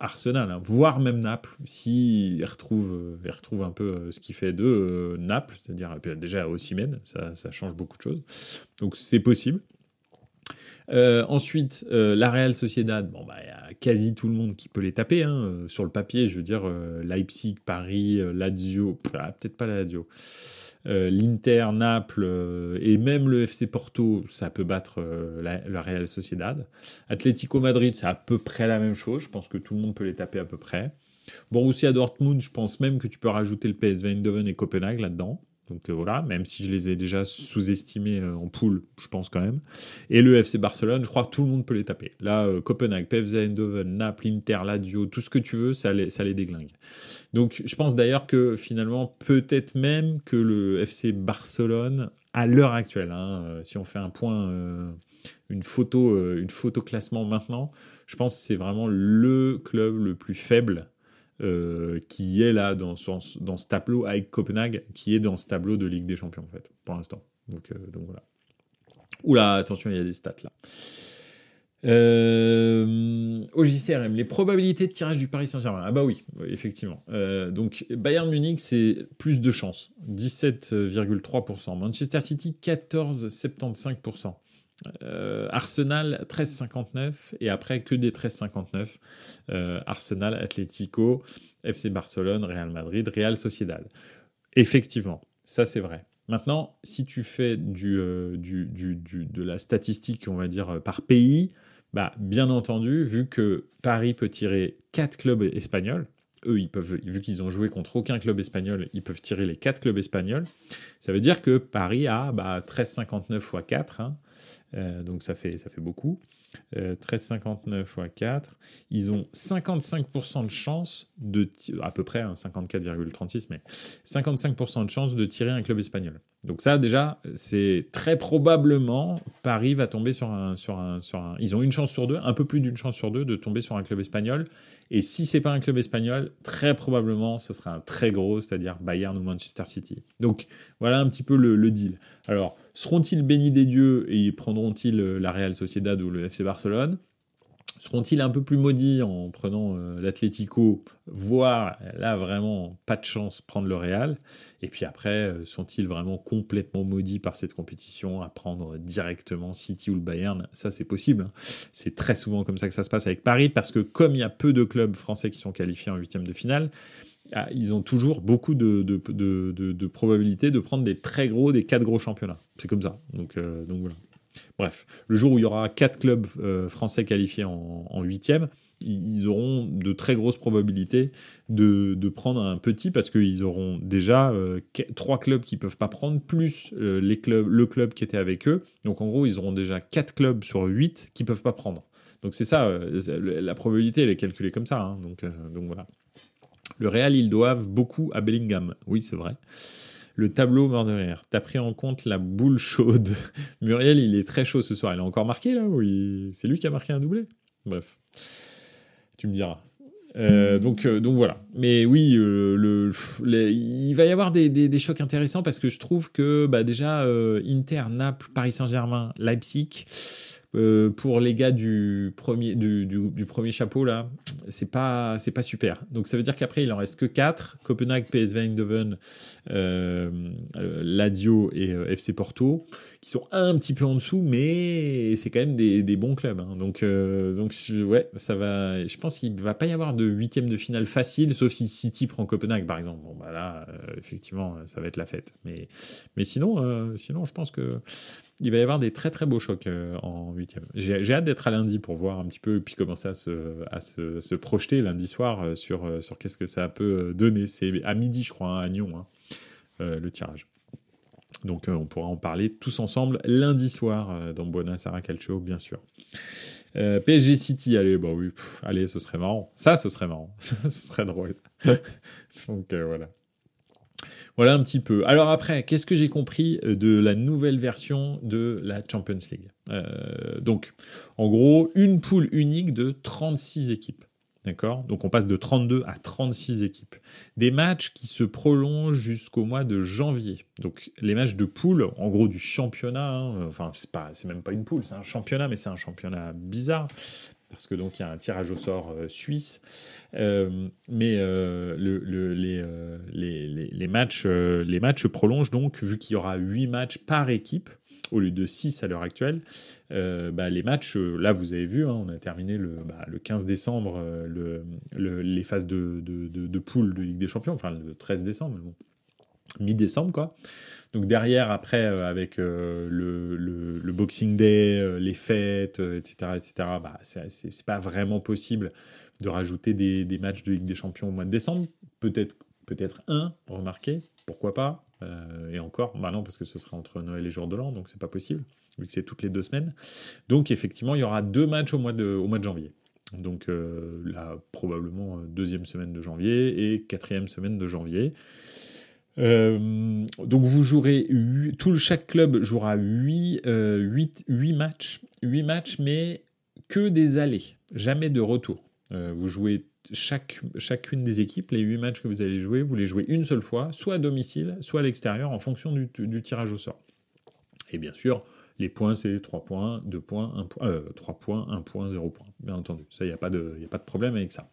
Arsenal, hein. voire même Naples, s'il retrouve, retrouve un peu ce qu'il fait de Naples, c'est-à-dire déjà ça, ça change beaucoup de choses. Donc c'est possible. ensuite, la Real Sociedad, bon bah il y a quasi tout le monde qui peut les taper hein, sur le papier. Je veux dire Leipzig, Paris, Lazio, ah, peut-être pas Lazio. Euh, l'Inter, Naples euh, et même le FC Porto, ça peut battre euh, la, Real Sociedad. Atlético Madrid, c'est à peu près la même chose. Je pense que tout le monde peut les taper à peu près. Bon, aussi à Dortmund, je pense même que tu peux rajouter le PSV Eindhoven et Copenhague là-dedans. Donc voilà, même si je les ai déjà sous-estimés en poule, je pense quand même. Et le FC Barcelone, je crois que tout le monde peut les taper. Là, Copenhague, PSV Eindhoven, Naples, Inter, Lazio, tout ce que tu veux, ça les, ça les déglingue. Donc je pense d'ailleurs que finalement, peut-être même que le FC Barcelone, à l'heure actuelle, hein, euh, si on fait un point, euh, une, photo, euh, une photo classement maintenant, je pense que c'est vraiment le club le plus faible qui est là dans, ce tableau avec Copenhague, qui est dans ce tableau de Ligue des Champions en fait, pour l'instant. Donc, donc voilà. Oula, attention, il y a des stats là. Euh, au JCRM, les probabilités de tirage du Paris Saint-Germain. Ah bah oui, effectivement. Euh, donc Bayern Munich, c'est plus de chances, 17,3%. Manchester City, 14,75%. Euh, Arsenal 13,59 et après que des 13,59 euh, Arsenal, Atlético, FC Barcelone, Real Madrid, Real Sociedad. Effectivement, ça c'est vrai. Maintenant, si tu fais du, du, du, de la statistique, on va dire, par pays, bah, bien entendu, vu que Paris peut tirer 4 clubs espagnols, eux, ils peuvent, vu qu'ils ont joué contre aucun club espagnol, ils peuvent tirer les 4 clubs espagnols. Ça veut dire que Paris a bah, 13,59 x 4, donc ça fait, ça fait beaucoup. 13,59 x 4, ils ont 55% de chance de, à peu près, 54,36, hein, mais 55% de chance de tirer un club espagnol. Donc ça, déjà, c'est très probablement, Paris va tomber sur un, sur un, sur un... Ils ont une chance sur deux, un peu plus d'une chance sur deux de tomber sur un club espagnol. Et si c'est pas un club espagnol, très probablement, ce sera un très gros, c'est-à-dire Bayern ou Manchester City. Donc voilà un petit peu le, le deal. Alors, seront-ils bénis des dieux et prendront-ils la Real Sociedad ou le FC Barcelone? Seront-ils un peu plus maudits en prenant euh, l'Atlético, voire là vraiment pas de chance prendre le Real? Et puis après, euh, sont-ils vraiment complètement maudits par cette compétition à prendre directement City ou le Bayern? Ça c'est possible. Hein. C'est très souvent comme ça que ça se passe avec Paris parce que comme il y a peu de clubs français qui sont qualifiés en huitième de finale, ah, ils ont toujours beaucoup de, de, de, de, probabilités de prendre des très gros, des quatre gros championnats. C'est comme ça. Donc, euh. Bref, le jour où il y aura quatre clubs euh, français qualifiés en huitième, ils auront de très grosses probabilités de, prendre un petit parce qu'ils auront déjà euh, trois clubs qui peuvent pas prendre plus les clubs, le club qui était avec eux. Donc en gros, ils auront déjà quatre clubs sur huit qui peuvent pas prendre. Donc c'est ça, la probabilité elle est calculée comme ça. Hein. donc voilà. Le Real, ils doivent beaucoup à Bellingham. Oui, c'est vrai le tableau mort de rire. T'as pris en compte la boule chaude. Muriel, il est très chaud ce soir. Il a encore marqué là oui C'est lui qui a marqué un doublé? Bref. Tu me diras. Euh, donc, euh, donc voilà. Mais oui, euh, le, il va y avoir des, des, chocs intéressants parce que je trouve que bah, déjà Inter, Naples, Paris Saint-Germain, Leipzig, euh, pour les gars du premier, du, premier chapeau, là, c'est pas, c'est pas super. Donc ça veut dire qu'après, il en reste que 4. Copenhague, PSV Eindhoven, euh, Lazio et euh, FC Porto, qui sont un petit peu en dessous, mais c'est quand même des, des bons clubs. Hein. Donc, euh, donc ouais, ça va. Je pense qu'il va pas y avoir de huitième de finale facile, sauf si City prend Copenhague, par exemple. Bon, bah là, effectivement, ça va être la fête. Mais, mais sinon, sinon, je pense que il va y avoir des très très beaux chocs euh, en huitième. J'ai hâte d'être à lundi pour voir un petit peu, puis commencer à se, à se, projeter lundi soir euh, sur, euh, sur qu'est-ce que ça peut donner. C'est à midi, je crois, hein, à Nyon, hein, le tirage. Donc on pourra en parler tous ensemble lundi soir dans Buona Sara Calcio, bien sûr. PSG City, allez, bah oui, allez, ce serait marrant. Ça, ce serait marrant. ce serait drôle. Donc voilà. Voilà un petit peu. Alors après, qu'est-ce que j'ai compris euh, de la nouvelle version de la Champions League? Euh, Donc, en gros, une poule unique de 36 équipes. D'accord? Donc on passe de 32 à 36 équipes. Des matchs qui se prolongent jusqu'au mois de janvier. Donc les matchs de poule, en gros du championnat, hein, enfin c'est c'est même pas une poule, c'est un championnat, mais c'est un championnat bizarre parce que donc il y a un tirage au sort euh, suisse. Euh, mais euh, le, les, matchs, les matchs prolongent donc, vu qu'il y aura 8 matchs par équipe, au lieu de 6 à l'heure actuelle. Bah, les matchs, là vous avez vu, hein, on a terminé le, bah, le 15 décembre le, les phases de, de, de, poule de Ligue des Champions, enfin le 13 décembre, mi-décembre quoi. Donc derrière, après, euh, avec euh, le, Boxing Day, euh, les fêtes, etc., etc., bah, c'est pas vraiment possible de rajouter des, matchs de Ligue des Champions au mois de décembre. Peut-être un, remarquez, pourquoi pas. et encore, bah non, parce que ce sera entre Noël et Jour de l'An, donc c'est pas possible, vu que c'est toutes les deux semaines. Donc effectivement, il y aura deux matchs au mois de, au mois de janvier. Donc là, probablement deuxième semaine de janvier et quatrième semaine de janvier. Euh, donc vous jouerez tout chaque club jouera 8, 8, 8 matchs, 8 matchs mais que des allées, jamais de retour. Euh, vous jouez chaque, chacune des équipes, les 8 matchs que vous allez jouer, vous les jouez une seule fois, soit à domicile, soit à l'extérieur en fonction du, du, tirage au sort. Et bien sûr, les points c'est 3 points, 2 points, 1 point, euh, 3 points, 1 point, 0 point. Bien entendu, ça il n'y a, a pas de problème avec ça.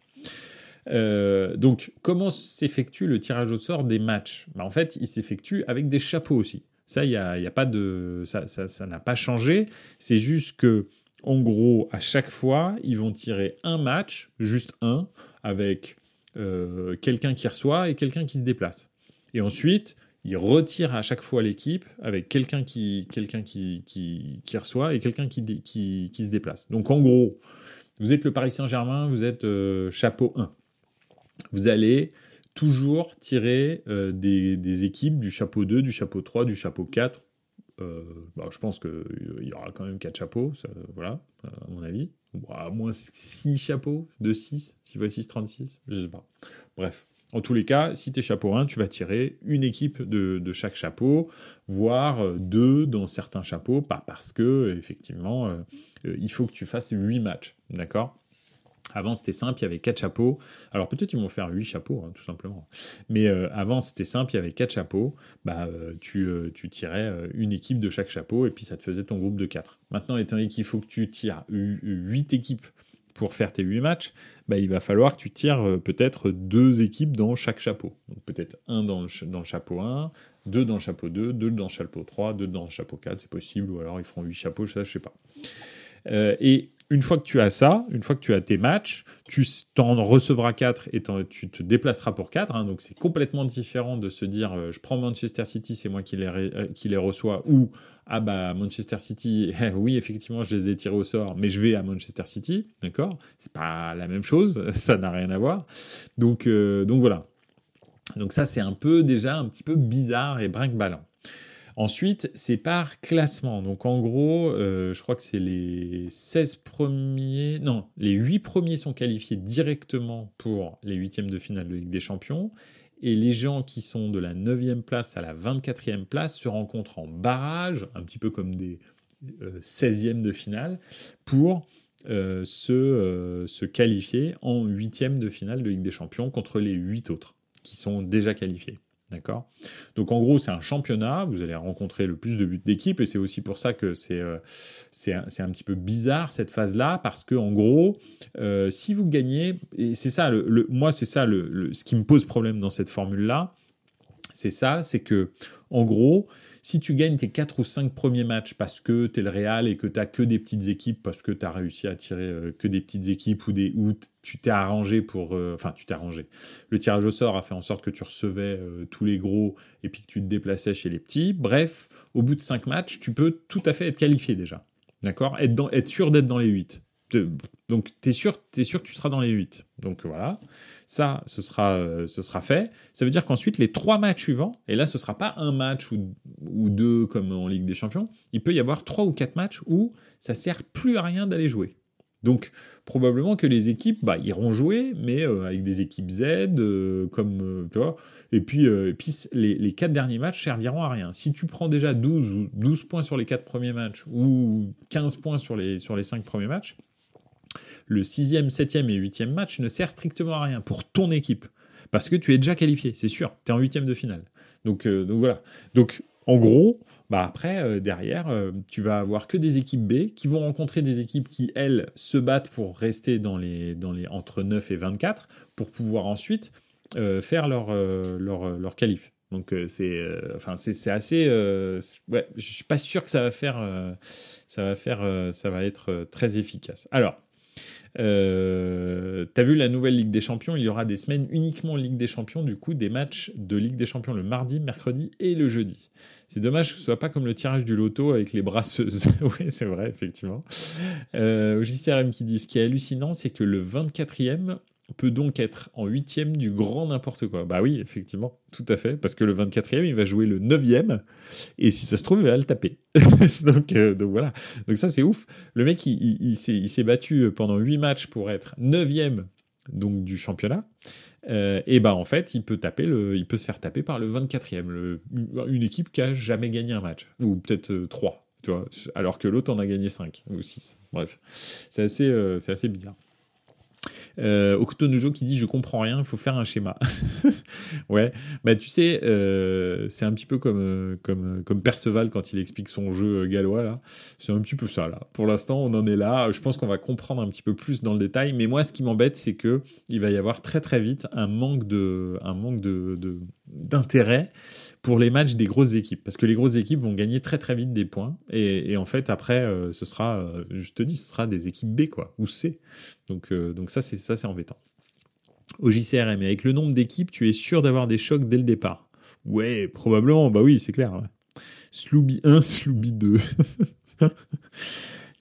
Euh, donc, comment s'effectue le tirage au sort des matchs? Bah, En fait, il s'effectue avec des chapeaux aussi. Ça, y a, y a, pas de, ça, ça, n'a pas changé. C'est juste que, en gros, à chaque fois, ils vont tirer un match, juste un, avec euh, quelqu'un qui reçoit et quelqu'un qui se déplace. Et ensuite, ils retirent à chaque fois l'équipe avec quelqu'un qui, quelqu'un qui, qui, qui reçoit et quelqu'un qui, qui, qui, se déplace. Donc, en gros, vous êtes le Paris Saint-Germain, vous êtes euh, chapeau 1 vous allez toujours tirer euh, des, équipes du chapeau 2, du chapeau 3, du chapeau 4. Euh, bah, je pense qu'il y aura quand même 4 chapeaux, voilà, à mon avis. à moins 6 chapeaux, de 6, 6 x 6, 36, je sais pas. Bref. En tous les cas, si tu es chapeau 1, tu vas tirer une équipe de, chaque chapeau, voire euh, deux dans certains chapeaux, pas parce que, effectivement, il faut que tu fasses 8 matchs. D'accord? Avant, c'était simple, il y avait quatre chapeaux. Alors peut-être ils vont faire huit chapeaux, hein, tout simplement. Mais euh, avant, c'était simple, il y avait quatre chapeaux. Bah, euh, tu, euh, tu, tirais une équipe de chaque chapeau et puis ça te faisait ton groupe de quatre. Maintenant, étant donné qu'il faut que tu tires huit équipes pour faire tes huit matchs, bah, il va falloir que tu tires peut-être deux équipes dans chaque chapeau. Donc peut-être un dans le, dans le chapeau 1, deux dans le chapeau 2, deux dans le chapeau 3, deux dans le chapeau 4, c'est possible, ou alors ils feront huit chapeaux, ça je sais pas. et une fois que tu as ça, une fois que tu as tes matchs, tu t'en recevras 4 et tu te déplaceras pour 4. Hein. donc c'est complètement différent de se dire euh, je prends Manchester City, c'est moi qui les, euh, reçois, ou ah bah Manchester City, oui effectivement je les ai tirés au sort, mais je vais à Manchester City, d'accord? C'est pas la même chose, ça n'a rien à voir. Donc, euh, donc voilà. Donc ça c'est un peu déjà un petit peu bizarre et brinque-ballant. Ensuite, c'est par classement. Donc en gros, euh, je crois que c'est les 16 premiers, non, les 8 premiers sont qualifiés directement pour les huitièmes de finale de Ligue des Champions. Et les gens qui sont de la 9e place à la 24e place se rencontrent en barrage, un petit peu comme des 16e euh, de finale, pour euh, se, se, qualifier en huitième de finale de Ligue des Champions contre les 8 autres qui sont déjà qualifiés. D'accord? Donc en gros, c'est un championnat, vous allez rencontrer le plus de buts d'équipe, et c'est aussi pour ça que c'est euh, c'est un, petit peu bizarre cette phase-là, parce que en gros, euh, si vous gagnez, et c'est ça, le, moi c'est ça le, ce qui me pose problème dans cette formule-là, c'est ça, c'est que En gros, si tu gagnes tes 4 ou 5 premiers matchs parce que tu es le Real et que tu que des petites équipes, parce que tu as réussi à tirer euh, que des petites équipes ou des, où tu t'es arrangé pour... Euh, enfin, tu t'es arrangé. Le tirage au sort a fait en sorte que tu recevais euh, tous les gros et puis que tu te déplaçais chez les petits. Bref, au bout de 5 matchs, tu peux tout à fait être qualifié déjà. D'accord? Être, être sûr d'être dans les 8. Donc, tu sûr, es sûr que tu seras dans les 8. Donc voilà. Ça, ce sera, euh, ce sera fait. Ça veut dire qu'ensuite, les trois matchs suivants, et là, ce sera pas un match ou, deux comme en Ligue des Champions, il peut y avoir trois ou quatre matchs où ça sert plus à rien d'aller jouer. Donc, probablement que les équipes bah, iront jouer, mais euh, avec des équipes Z, euh, comme, tu vois, et puis, les, les, quatre derniers matchs serviront à rien. Si tu prends déjà 12, ou 12 points sur les quatre premiers matchs, ou 15 points sur les, sur les cinq premiers matchs, le sixième, septième et huitième match ne sert strictement à rien pour ton équipe. Parce que tu es déjà qualifié, c'est sûr. Tu es en huitième de finale. Donc, euh, donc voilà. Donc en gros, bah après, euh, derrière, euh, tu vas avoir que des équipes B qui vont rencontrer des équipes qui, elles, se battent pour rester dans les, dans les, entre 9 et 24 pour pouvoir ensuite faire leur, leur, leur qualif. Donc c'est enfin c'est assez ouais, je suis pas sûr que ça va faire ça va faire ça va être très efficace. Alors euh, T'as vu la nouvelle Ligue des Champions? Il y aura des semaines uniquement Ligue des Champions, du coup des matchs de Ligue des Champions le mardi, mercredi et le jeudi. C'est dommage que ce soit pas comme le tirage du loto avec les brasseuses. oui, c'est vrai, effectivement. Euh, JCRM qui dit ce qui est hallucinant, c'est que le 24e peut donc être en huitième du grand n'importe quoi. Bah oui, effectivement, tout à fait, parce que le 24e, il va jouer le 9e, et si ça se trouve, il va le taper. donc, euh, donc voilà. Donc ça, c'est ouf. Le mec, il, s'est battu pendant 8 matchs pour être 9e donc, du championnat. Euh, et bah en fait, il peut, taper le, il peut se faire taper par le 24e, le, une équipe qui a jamais gagné un match, ou peut-être 3. Euh, tu vois, alors que l'autre en a gagné 5 ou 6. Bref, c'est assez, c'est assez bizarre. Euh, Okutonujo qui dit je comprends rien, il faut faire un schéma. ouais, bah tu sais, euh, c'est un petit peu comme, euh, comme, comme Perceval quand il explique son jeu gallois là. C'est un petit peu ça là. Pour l'instant, on en est là. Je pense qu'on va comprendre un petit peu plus dans le détail. Mais moi, ce qui m'embête, c'est que il va y avoir très très vite un manque de, un manque de, d'intérêt pour les matchs des grosses équipes. Parce que les grosses équipes vont gagner très très vite des points. Et, en fait, après, euh, ce sera, euh, je te dis, ce sera des équipes B, quoi, ou C. Donc, euh, donc ça, c'est ça, c'est embêtant. Au JCRM, avec le nombre d'équipes, tu es sûr d'avoir des chocs dès le départ? Ouais, probablement, bah oui, c'est clair. Ouais. 1, Slooby 2.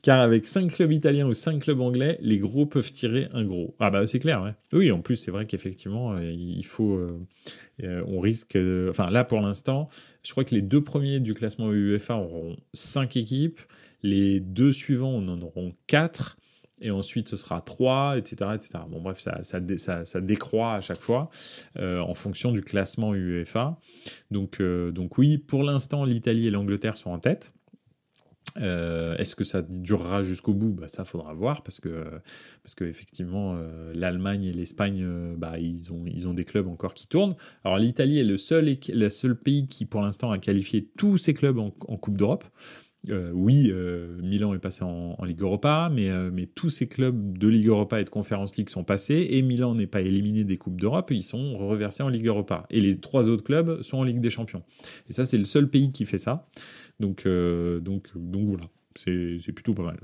Car avec 5 clubs italiens ou 5 clubs anglais, les gros peuvent tirer un gros. Ah bah c'est clair, ouais. Oui, en plus, c'est vrai qu'effectivement, il faut... Euh, on risque, enfin là pour l'instant, je crois que les deux premiers du classement UEFA auront cinq équipes, les deux suivants en auront quatre, et ensuite ce sera 3, etc. etc. Bon bref, ça, ça, décroît à chaque fois euh, en fonction du classement UEFA. Donc, euh, donc oui, pour l'instant, l'Italie et l'Angleterre sont en tête. Euh, est-ce que ça durera jusqu'au bout? Bah, Ça, faudra voir parce que, parce que effectivement, euh, l'Allemagne et l'Espagne, euh, bah, ils, ont, ils ont des clubs encore qui tournent. Alors, l'Italie est le seul, le seul pays qui, pour l'instant, a qualifié tous ses clubs en, Coupe d'Europe. oui, Milan est passé en, Ligue Europa, mais, mais tous ces clubs de Ligue Europa et de Conference League sont passés, et Milan n'est pas éliminé des Coupes d'Europe, ils sont reversés en Ligue Europa. Et les trois autres clubs sont en Ligue des Champions. Et ça, c'est le seul pays qui fait ça. Donc, euh, donc, voilà, c'est plutôt pas mal.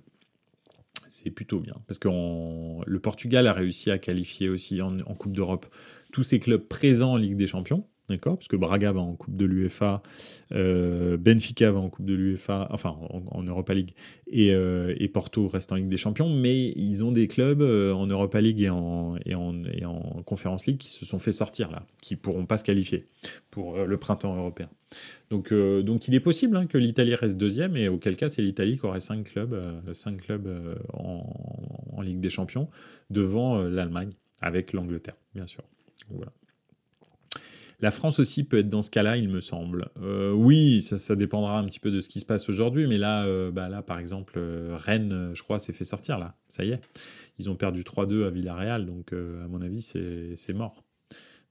C'est plutôt bien. Parce que le Portugal a réussi à qualifier aussi en Coupe d'Europe tous ses clubs présents en Ligue des Champions. D'accord Parce que Braga va en Coupe de l'UEFA, euh, Benfica va en Coupe de l'UEFA, enfin en, Europa League, euh, et, Porto reste en Ligue des Champions, mais ils ont des clubs euh, en Europa League et en, et, en, et en Conference League qui se sont fait sortir là, qui pourront pas se qualifier pour le printemps européen. Donc, donc il est possible hein, que l'Italie reste deuxième, et auquel cas c'est l'Italie qui aurait cinq clubs, cinq clubs en, en, Ligue des Champions devant l'Allemagne, avec l'Angleterre, bien sûr. Voilà. La France aussi peut être dans ce cas-là, il me semble. Euh, oui, ça, dépendra un petit peu de ce qui se passe aujourd'hui, mais là, euh, bah là, par exemple, euh, Rennes, je crois, s'est fait sortir là. Ça y est, ils ont perdu 3-2 à Villarreal, donc à mon avis, c'est mort.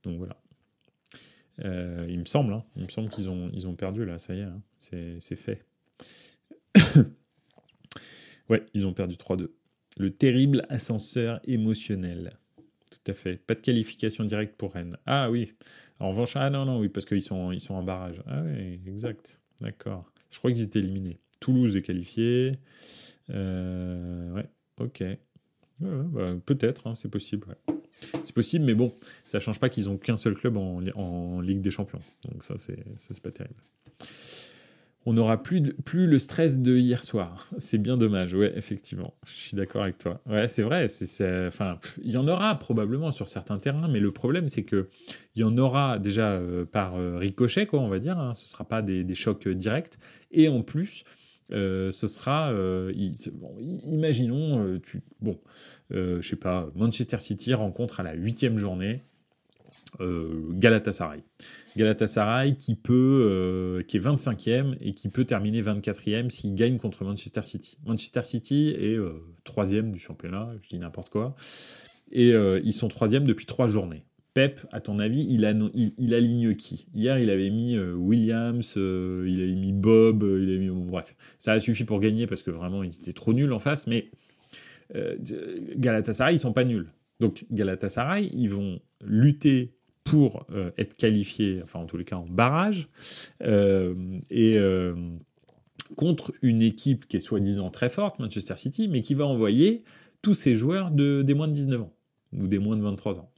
Donc voilà. il me semble, hein. il me semble qu'ils ont, ils ont perdu là, ça y est, hein. c'est fait. ouais, ils ont perdu 3-2. Le terrible ascenseur émotionnel. tout à fait. Pas de qualification directe pour Rennes. Ah oui. En revanche, ah non, non, oui, parce qu'ils sont, ils sont en barrage. Ah oui, exact. D'accord. Je crois qu'ils étaient éliminés. Toulouse est qualifié. Euh, ouais, ok. Bah, peut-être, hein, c'est possible. C'est possible, mais bon, ça change pas qu'ils ont qu'un seul club en, en, Ligue des Champions. Donc ça, c'est pas terrible on n'aura plus, plus le stress de hier soir. C'est bien dommage, ouais, effectivement. Je suis d'accord avec toi. Ouais, c'est vrai. C'est, enfin, il y en aura probablement sur certains terrains, mais le problème, c'est que il y en aura déjà euh, par euh, ricochet, quoi, on va dire. Hein. Ce ne sera pas des, chocs directs. Et en plus, euh, ce sera, imaginons, tu, bon, je sais pas, Manchester City rencontre à la huitième journée Galatasaray. Galatasaray qui peut, euh, qui est 25e et qui peut terminer 24e s'il gagne contre Manchester City. Manchester City est 3 euh, du championnat, je dis n'importe quoi, et euh, ils sont troisième depuis trois journées. Pep, à ton avis, il, a, aligne qui? Hier, il avait mis Williams, il avait mis Bob, il avait mis. bref, ça a suffi pour gagner parce que vraiment, ils étaient trop nuls en face, mais Galatasaray, ils sont pas nuls. Donc, Galatasaray, ils vont lutter pour euh, être qualifié, enfin en tous les cas en barrage, euh, et euh, contre une équipe qui est soi-disant très forte, Manchester City, mais qui va envoyer tous ses joueurs de, des moins de 19 ans ou des moins de 23 ans.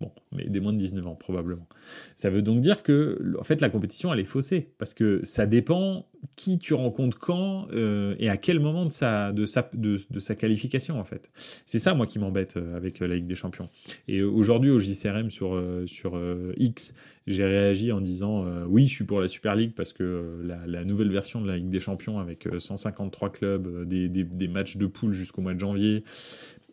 Bon, mais des moins de 19 ans probablement. Ça veut donc dire que en fait la compétition elle est faussée parce que ça dépend qui tu rencontres quand euh, et à quel moment de sa de sa de, sa qualification en fait. C'est ça moi qui m'embête euh, avec euh, la Ligue des Champions. Et aujourd'hui au JCRM sur sur X, j'ai réagi en disant oui, je suis pour la Super League parce que la, nouvelle version de la Ligue des Champions avec 153 clubs, des, des, des matchs de poule jusqu'au mois de janvier,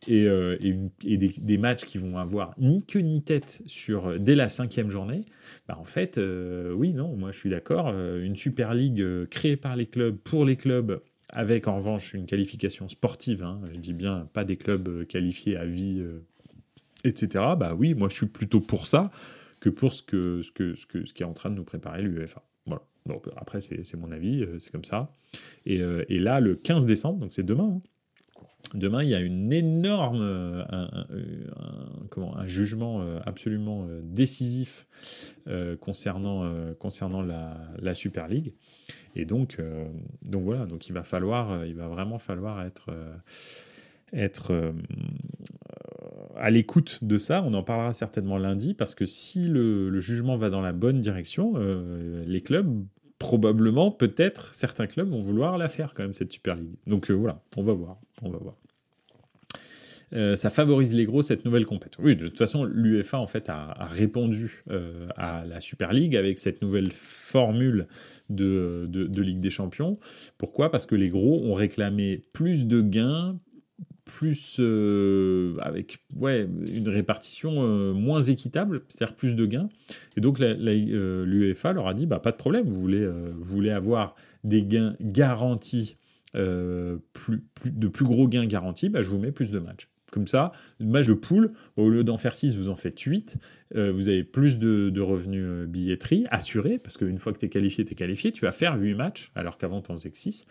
et, euh, des, matchs qui vont avoir ni queue ni tête sur euh, dès la cinquième journée, bah en fait, euh, oui, non, moi je suis d'accord. une Super League créée par les clubs pour les clubs, avec en revanche une qualification sportive. Hein, je dis bien pas des clubs qualifiés à vie, etc. Bah oui, moi je suis plutôt pour ça que pour ce que ce que ce qui est en train de nous préparer l'UEFA. Donc après c'est mon avis, c'est comme ça. Et, et, là le 15 décembre, donc c'est demain. Hein, Demain, il y a une énorme, euh, un, comment, un jugement euh, absolument euh, décisif concernant, concernant la, la, Super League. Et donc, donc voilà, donc il va falloir, il va vraiment falloir être, être à l'écoute de ça. On en parlera certainement lundi parce que si le, le jugement va dans la bonne direction, les clubs probablement, peut-être, certains clubs vont vouloir la faire quand même, cette Super League. Donc voilà, on va voir, on va voir. Euh, ça favorise les gros cette nouvelle compétition. Oui, de toute façon, l'UEFA en fait a, répondu euh, à la Super League avec cette nouvelle formule de, de, Ligue des Champions. Pourquoi? Parce que les gros ont réclamé plus de gains, plus euh, avec ouais, une répartition moins équitable, c'est-à-dire plus de gains. Et donc l'UEFA leur a dit bah, pas de problème, vous voulez, voulez avoir des gains garantis. plus, de plus gros gains garantis, bah, je vous mets plus de matchs. Comme ça, match de poule, au lieu d'en faire 6, vous en faites 8. Euh, vous avez plus de, revenus euh, billetterie assurés, parce qu'une fois que tu es qualifié, tu es qualifié. Tu vas faire 8 matchs, alors qu'avant, tu en faisais que 6.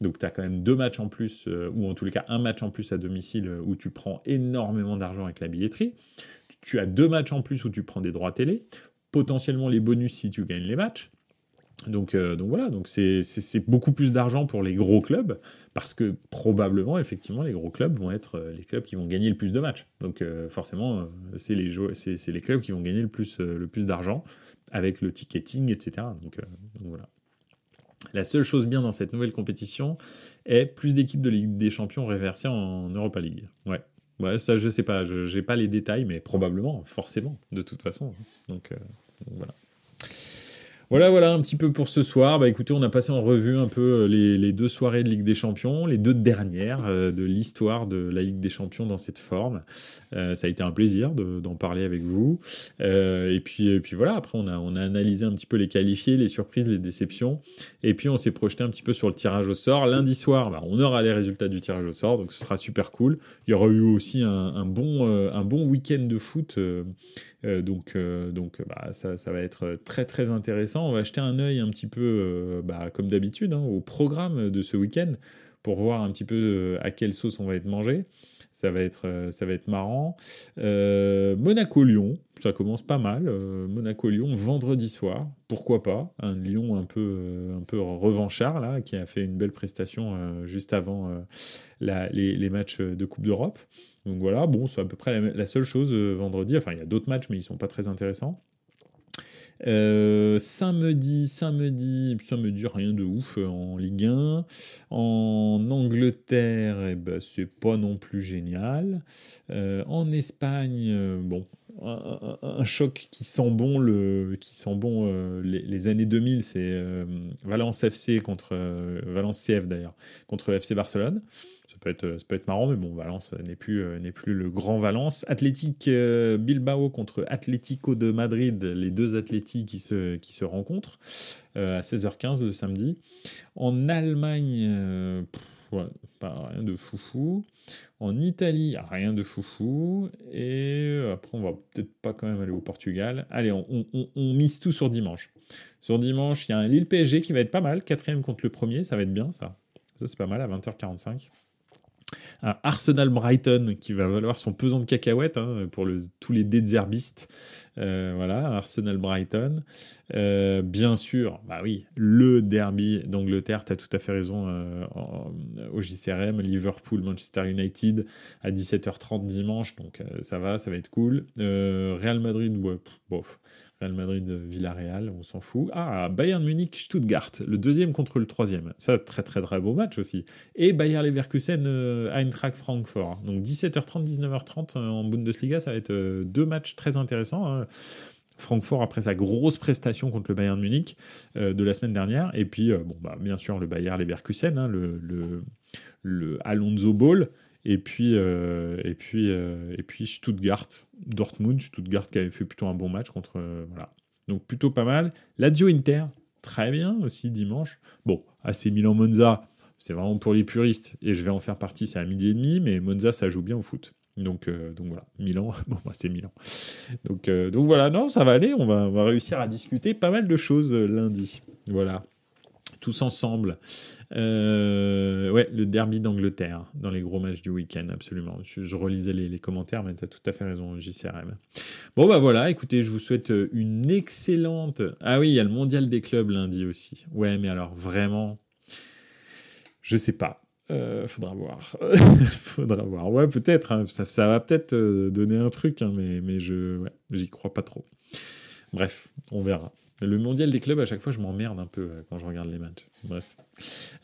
Donc, tu as quand même deux matchs en plus, euh, ou en tous les cas, un match en plus à domicile où tu prends énormément d'argent avec la billetterie. Tu as deux matchs en plus où tu prends des droits télé. Potentiellement les bonus si tu gagnes les matchs. Donc, donc voilà, donc c'est beaucoup plus d'argent pour les gros clubs parce que probablement, effectivement, les gros clubs vont être euh, les clubs qui vont gagner le plus de matchs. Donc euh, forcément, euh, c'est les, c'est, les clubs qui vont gagner le plus, le plus d'argent avec le ticketing, etc. Donc, voilà. La seule chose bien dans cette nouvelle compétition est plus d'équipes de Ligue des Champions réversées en Europa League. Ouais. Ouais, ça je sais pas, je n'ai pas les détails, mais probablement, forcément, de toute façon. donc voilà. Voilà, voilà un petit peu pour ce soir. Bah écoutez, on a passé en revue un peu euh, les, deux soirées de Ligue des Champions, les deux dernières euh, de l'histoire de la Ligue des Champions dans cette forme. Euh, ça a été un plaisir d'en parler avec vous. et puis, puis voilà, après on a, on a analysé un petit peu les qualifiés, les surprises, les déceptions. Et puis on s'est projeté un petit peu sur le tirage au sort. Lundi soir, bah, on aura les résultats du tirage au sort, donc ce sera super cool. Il y aura eu aussi un, bon, un bon week-end de foot donc, euh, donc bah, ça, va être très très intéressant. On va jeter un œil un petit peu, euh, bah, comme d'habitude, hein, au programme de ce week-end pour voir un petit peu à quelle sauce on va être mangé. Ça va être, ça va être marrant. Monaco-Lyon, ça commence pas mal. Monaco-Lyon, vendredi soir, pourquoi pas. Un Lyon un peu, un peu revanchard, là, qui a fait une belle prestation juste avant les, matchs de Coupe d'Europe. Donc voilà, bon, c'est à peu près la, seule chose euh, vendredi. Enfin, il y a d'autres matchs, mais ils sont pas très intéressants. Euh, samedi, samedi, samedi, rien de ouf euh, en Ligue 1. En Angleterre, eh ben, c'est pas non plus génial. en Espagne, bon, un, choc qui sent bon, qui sent bon les, années 2000, c'est Valence FC contre Valence CF d'ailleurs, contre FC Barcelone être, ça peut être marrant, mais bon, Valence n'est plus, euh, le grand Valence. Athletic euh, Bilbao contre Atlético de Madrid, les deux Athletic qui se, rencontrent euh, à 16h15 le samedi. En Allemagne, rien de foufou. En Italie, rien de foufou. Et après, on va peut-être pas quand même aller au Portugal. Allez, on mise tout sur dimanche. Sur dimanche, il y a un Lille PSG qui va être pas mal, quatrième contre le premier, ça va être bien ça. Ça, c'est pas mal à 20h45. Arsenal Brighton qui va valoir son pesant de cacahuètes hein, pour tous les dézerbistes. Euh, voilà, Arsenal Brighton. Euh, bien sûr, bah le derby d'Angleterre, tu as tout à fait raison euh, au JCRM, Liverpool, Manchester United à 17h30 dimanche, donc ça va, ça va être cool. Real Madrid, ouais, bof. Real Madrid, Villarreal, on s'en fout. Ah, Bayern Munich, Stuttgart, le deuxième contre le troisième. Ça, très très très beau match aussi. Et Bayer Leverkusen, euh, Eintracht Francfort. Donc 17h30, 19h30 euh, en Bundesliga, ça va être euh, deux matchs très intéressants. Hein. Francfort après sa grosse prestation contre le Bayern Munich de la semaine dernière. Et puis, bah, bien sûr, le Bayer Leverkusen, hein, le, le, le Alonso Ball. Et puis, euh, et puis, euh, et puis Stuttgart, Dortmund, Stuttgart qui avait fait plutôt un bon match contre. Euh, voilà. Donc plutôt pas mal. Lazio Inter, très bien aussi dimanche. Bon, AC Milan Monza, c'est vraiment pour les puristes et je vais en faire partie, c'est à midi et demi, mais Monza ça joue bien au foot. Donc, donc voilà, Milan, bon, bah, c'est Milan. Donc, donc voilà, non, ça va aller, on va, on va réussir à discuter pas mal de choses lundi. Voilà tous ensemble. Euh, ouais, le derby d'Angleterre dans les gros matchs du week-end, absolument. Je, relisais les, commentaires, mais tu as tout à fait raison, JCRM. Bon, bah voilà, écoutez, je vous souhaite une excellente. Ah oui, il y a le mondial des clubs lundi aussi. Ouais, mais alors vraiment, je sais pas. Euh, faudra voir. faudra voir. Ouais, peut-être. Hein. ça, va peut-être euh, donner un truc, hein, mais, mais je ouais, j'y crois pas trop. Bref, on verra. Le mondial des clubs, à chaque fois, je m'emmerde un peu euh, quand je regarde les matchs. Bref.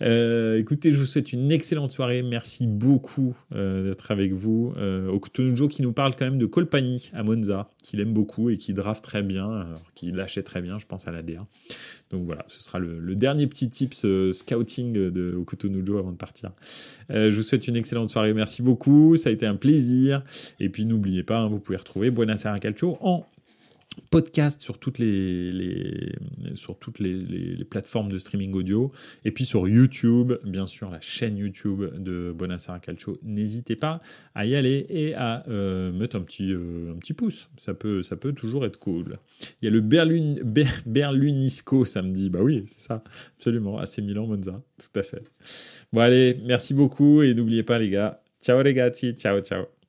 Euh, écoutez, je vous souhaite une excellente soirée. Merci beaucoup euh, d'être avec vous. Euh, Okutonujo qui nous parle quand même de Colpani à Monza, qu'il aime beaucoup et qui draft très bien, qui lâchait très bien, je pense, à la D1. Donc voilà, ce sera le, dernier petit tips scouting de Okutonujo avant de partir. je vous souhaite une excellente soirée. Merci beaucoup. Ça a été un plaisir. Et puis n'oubliez pas, hein, vous pouvez retrouver Buonasera Calcio en podcast sur toutes les, sur toutes les, plateformes de streaming audio et puis sur YouTube, bien sûr la chaîne YouTube de Bonassara Calcio. N'hésitez pas à y aller et à euh, mettre un petit, euh, un petit pouce. Ça peut, ça peut toujours être cool. Il y a le Berlin, Berlunisco samedi. Bah oui, c'est ça, absolument. AC Milan Monza, tout à fait. Bon allez, merci beaucoup et n'oubliez pas les gars. Ciao les gars, ciao ciao.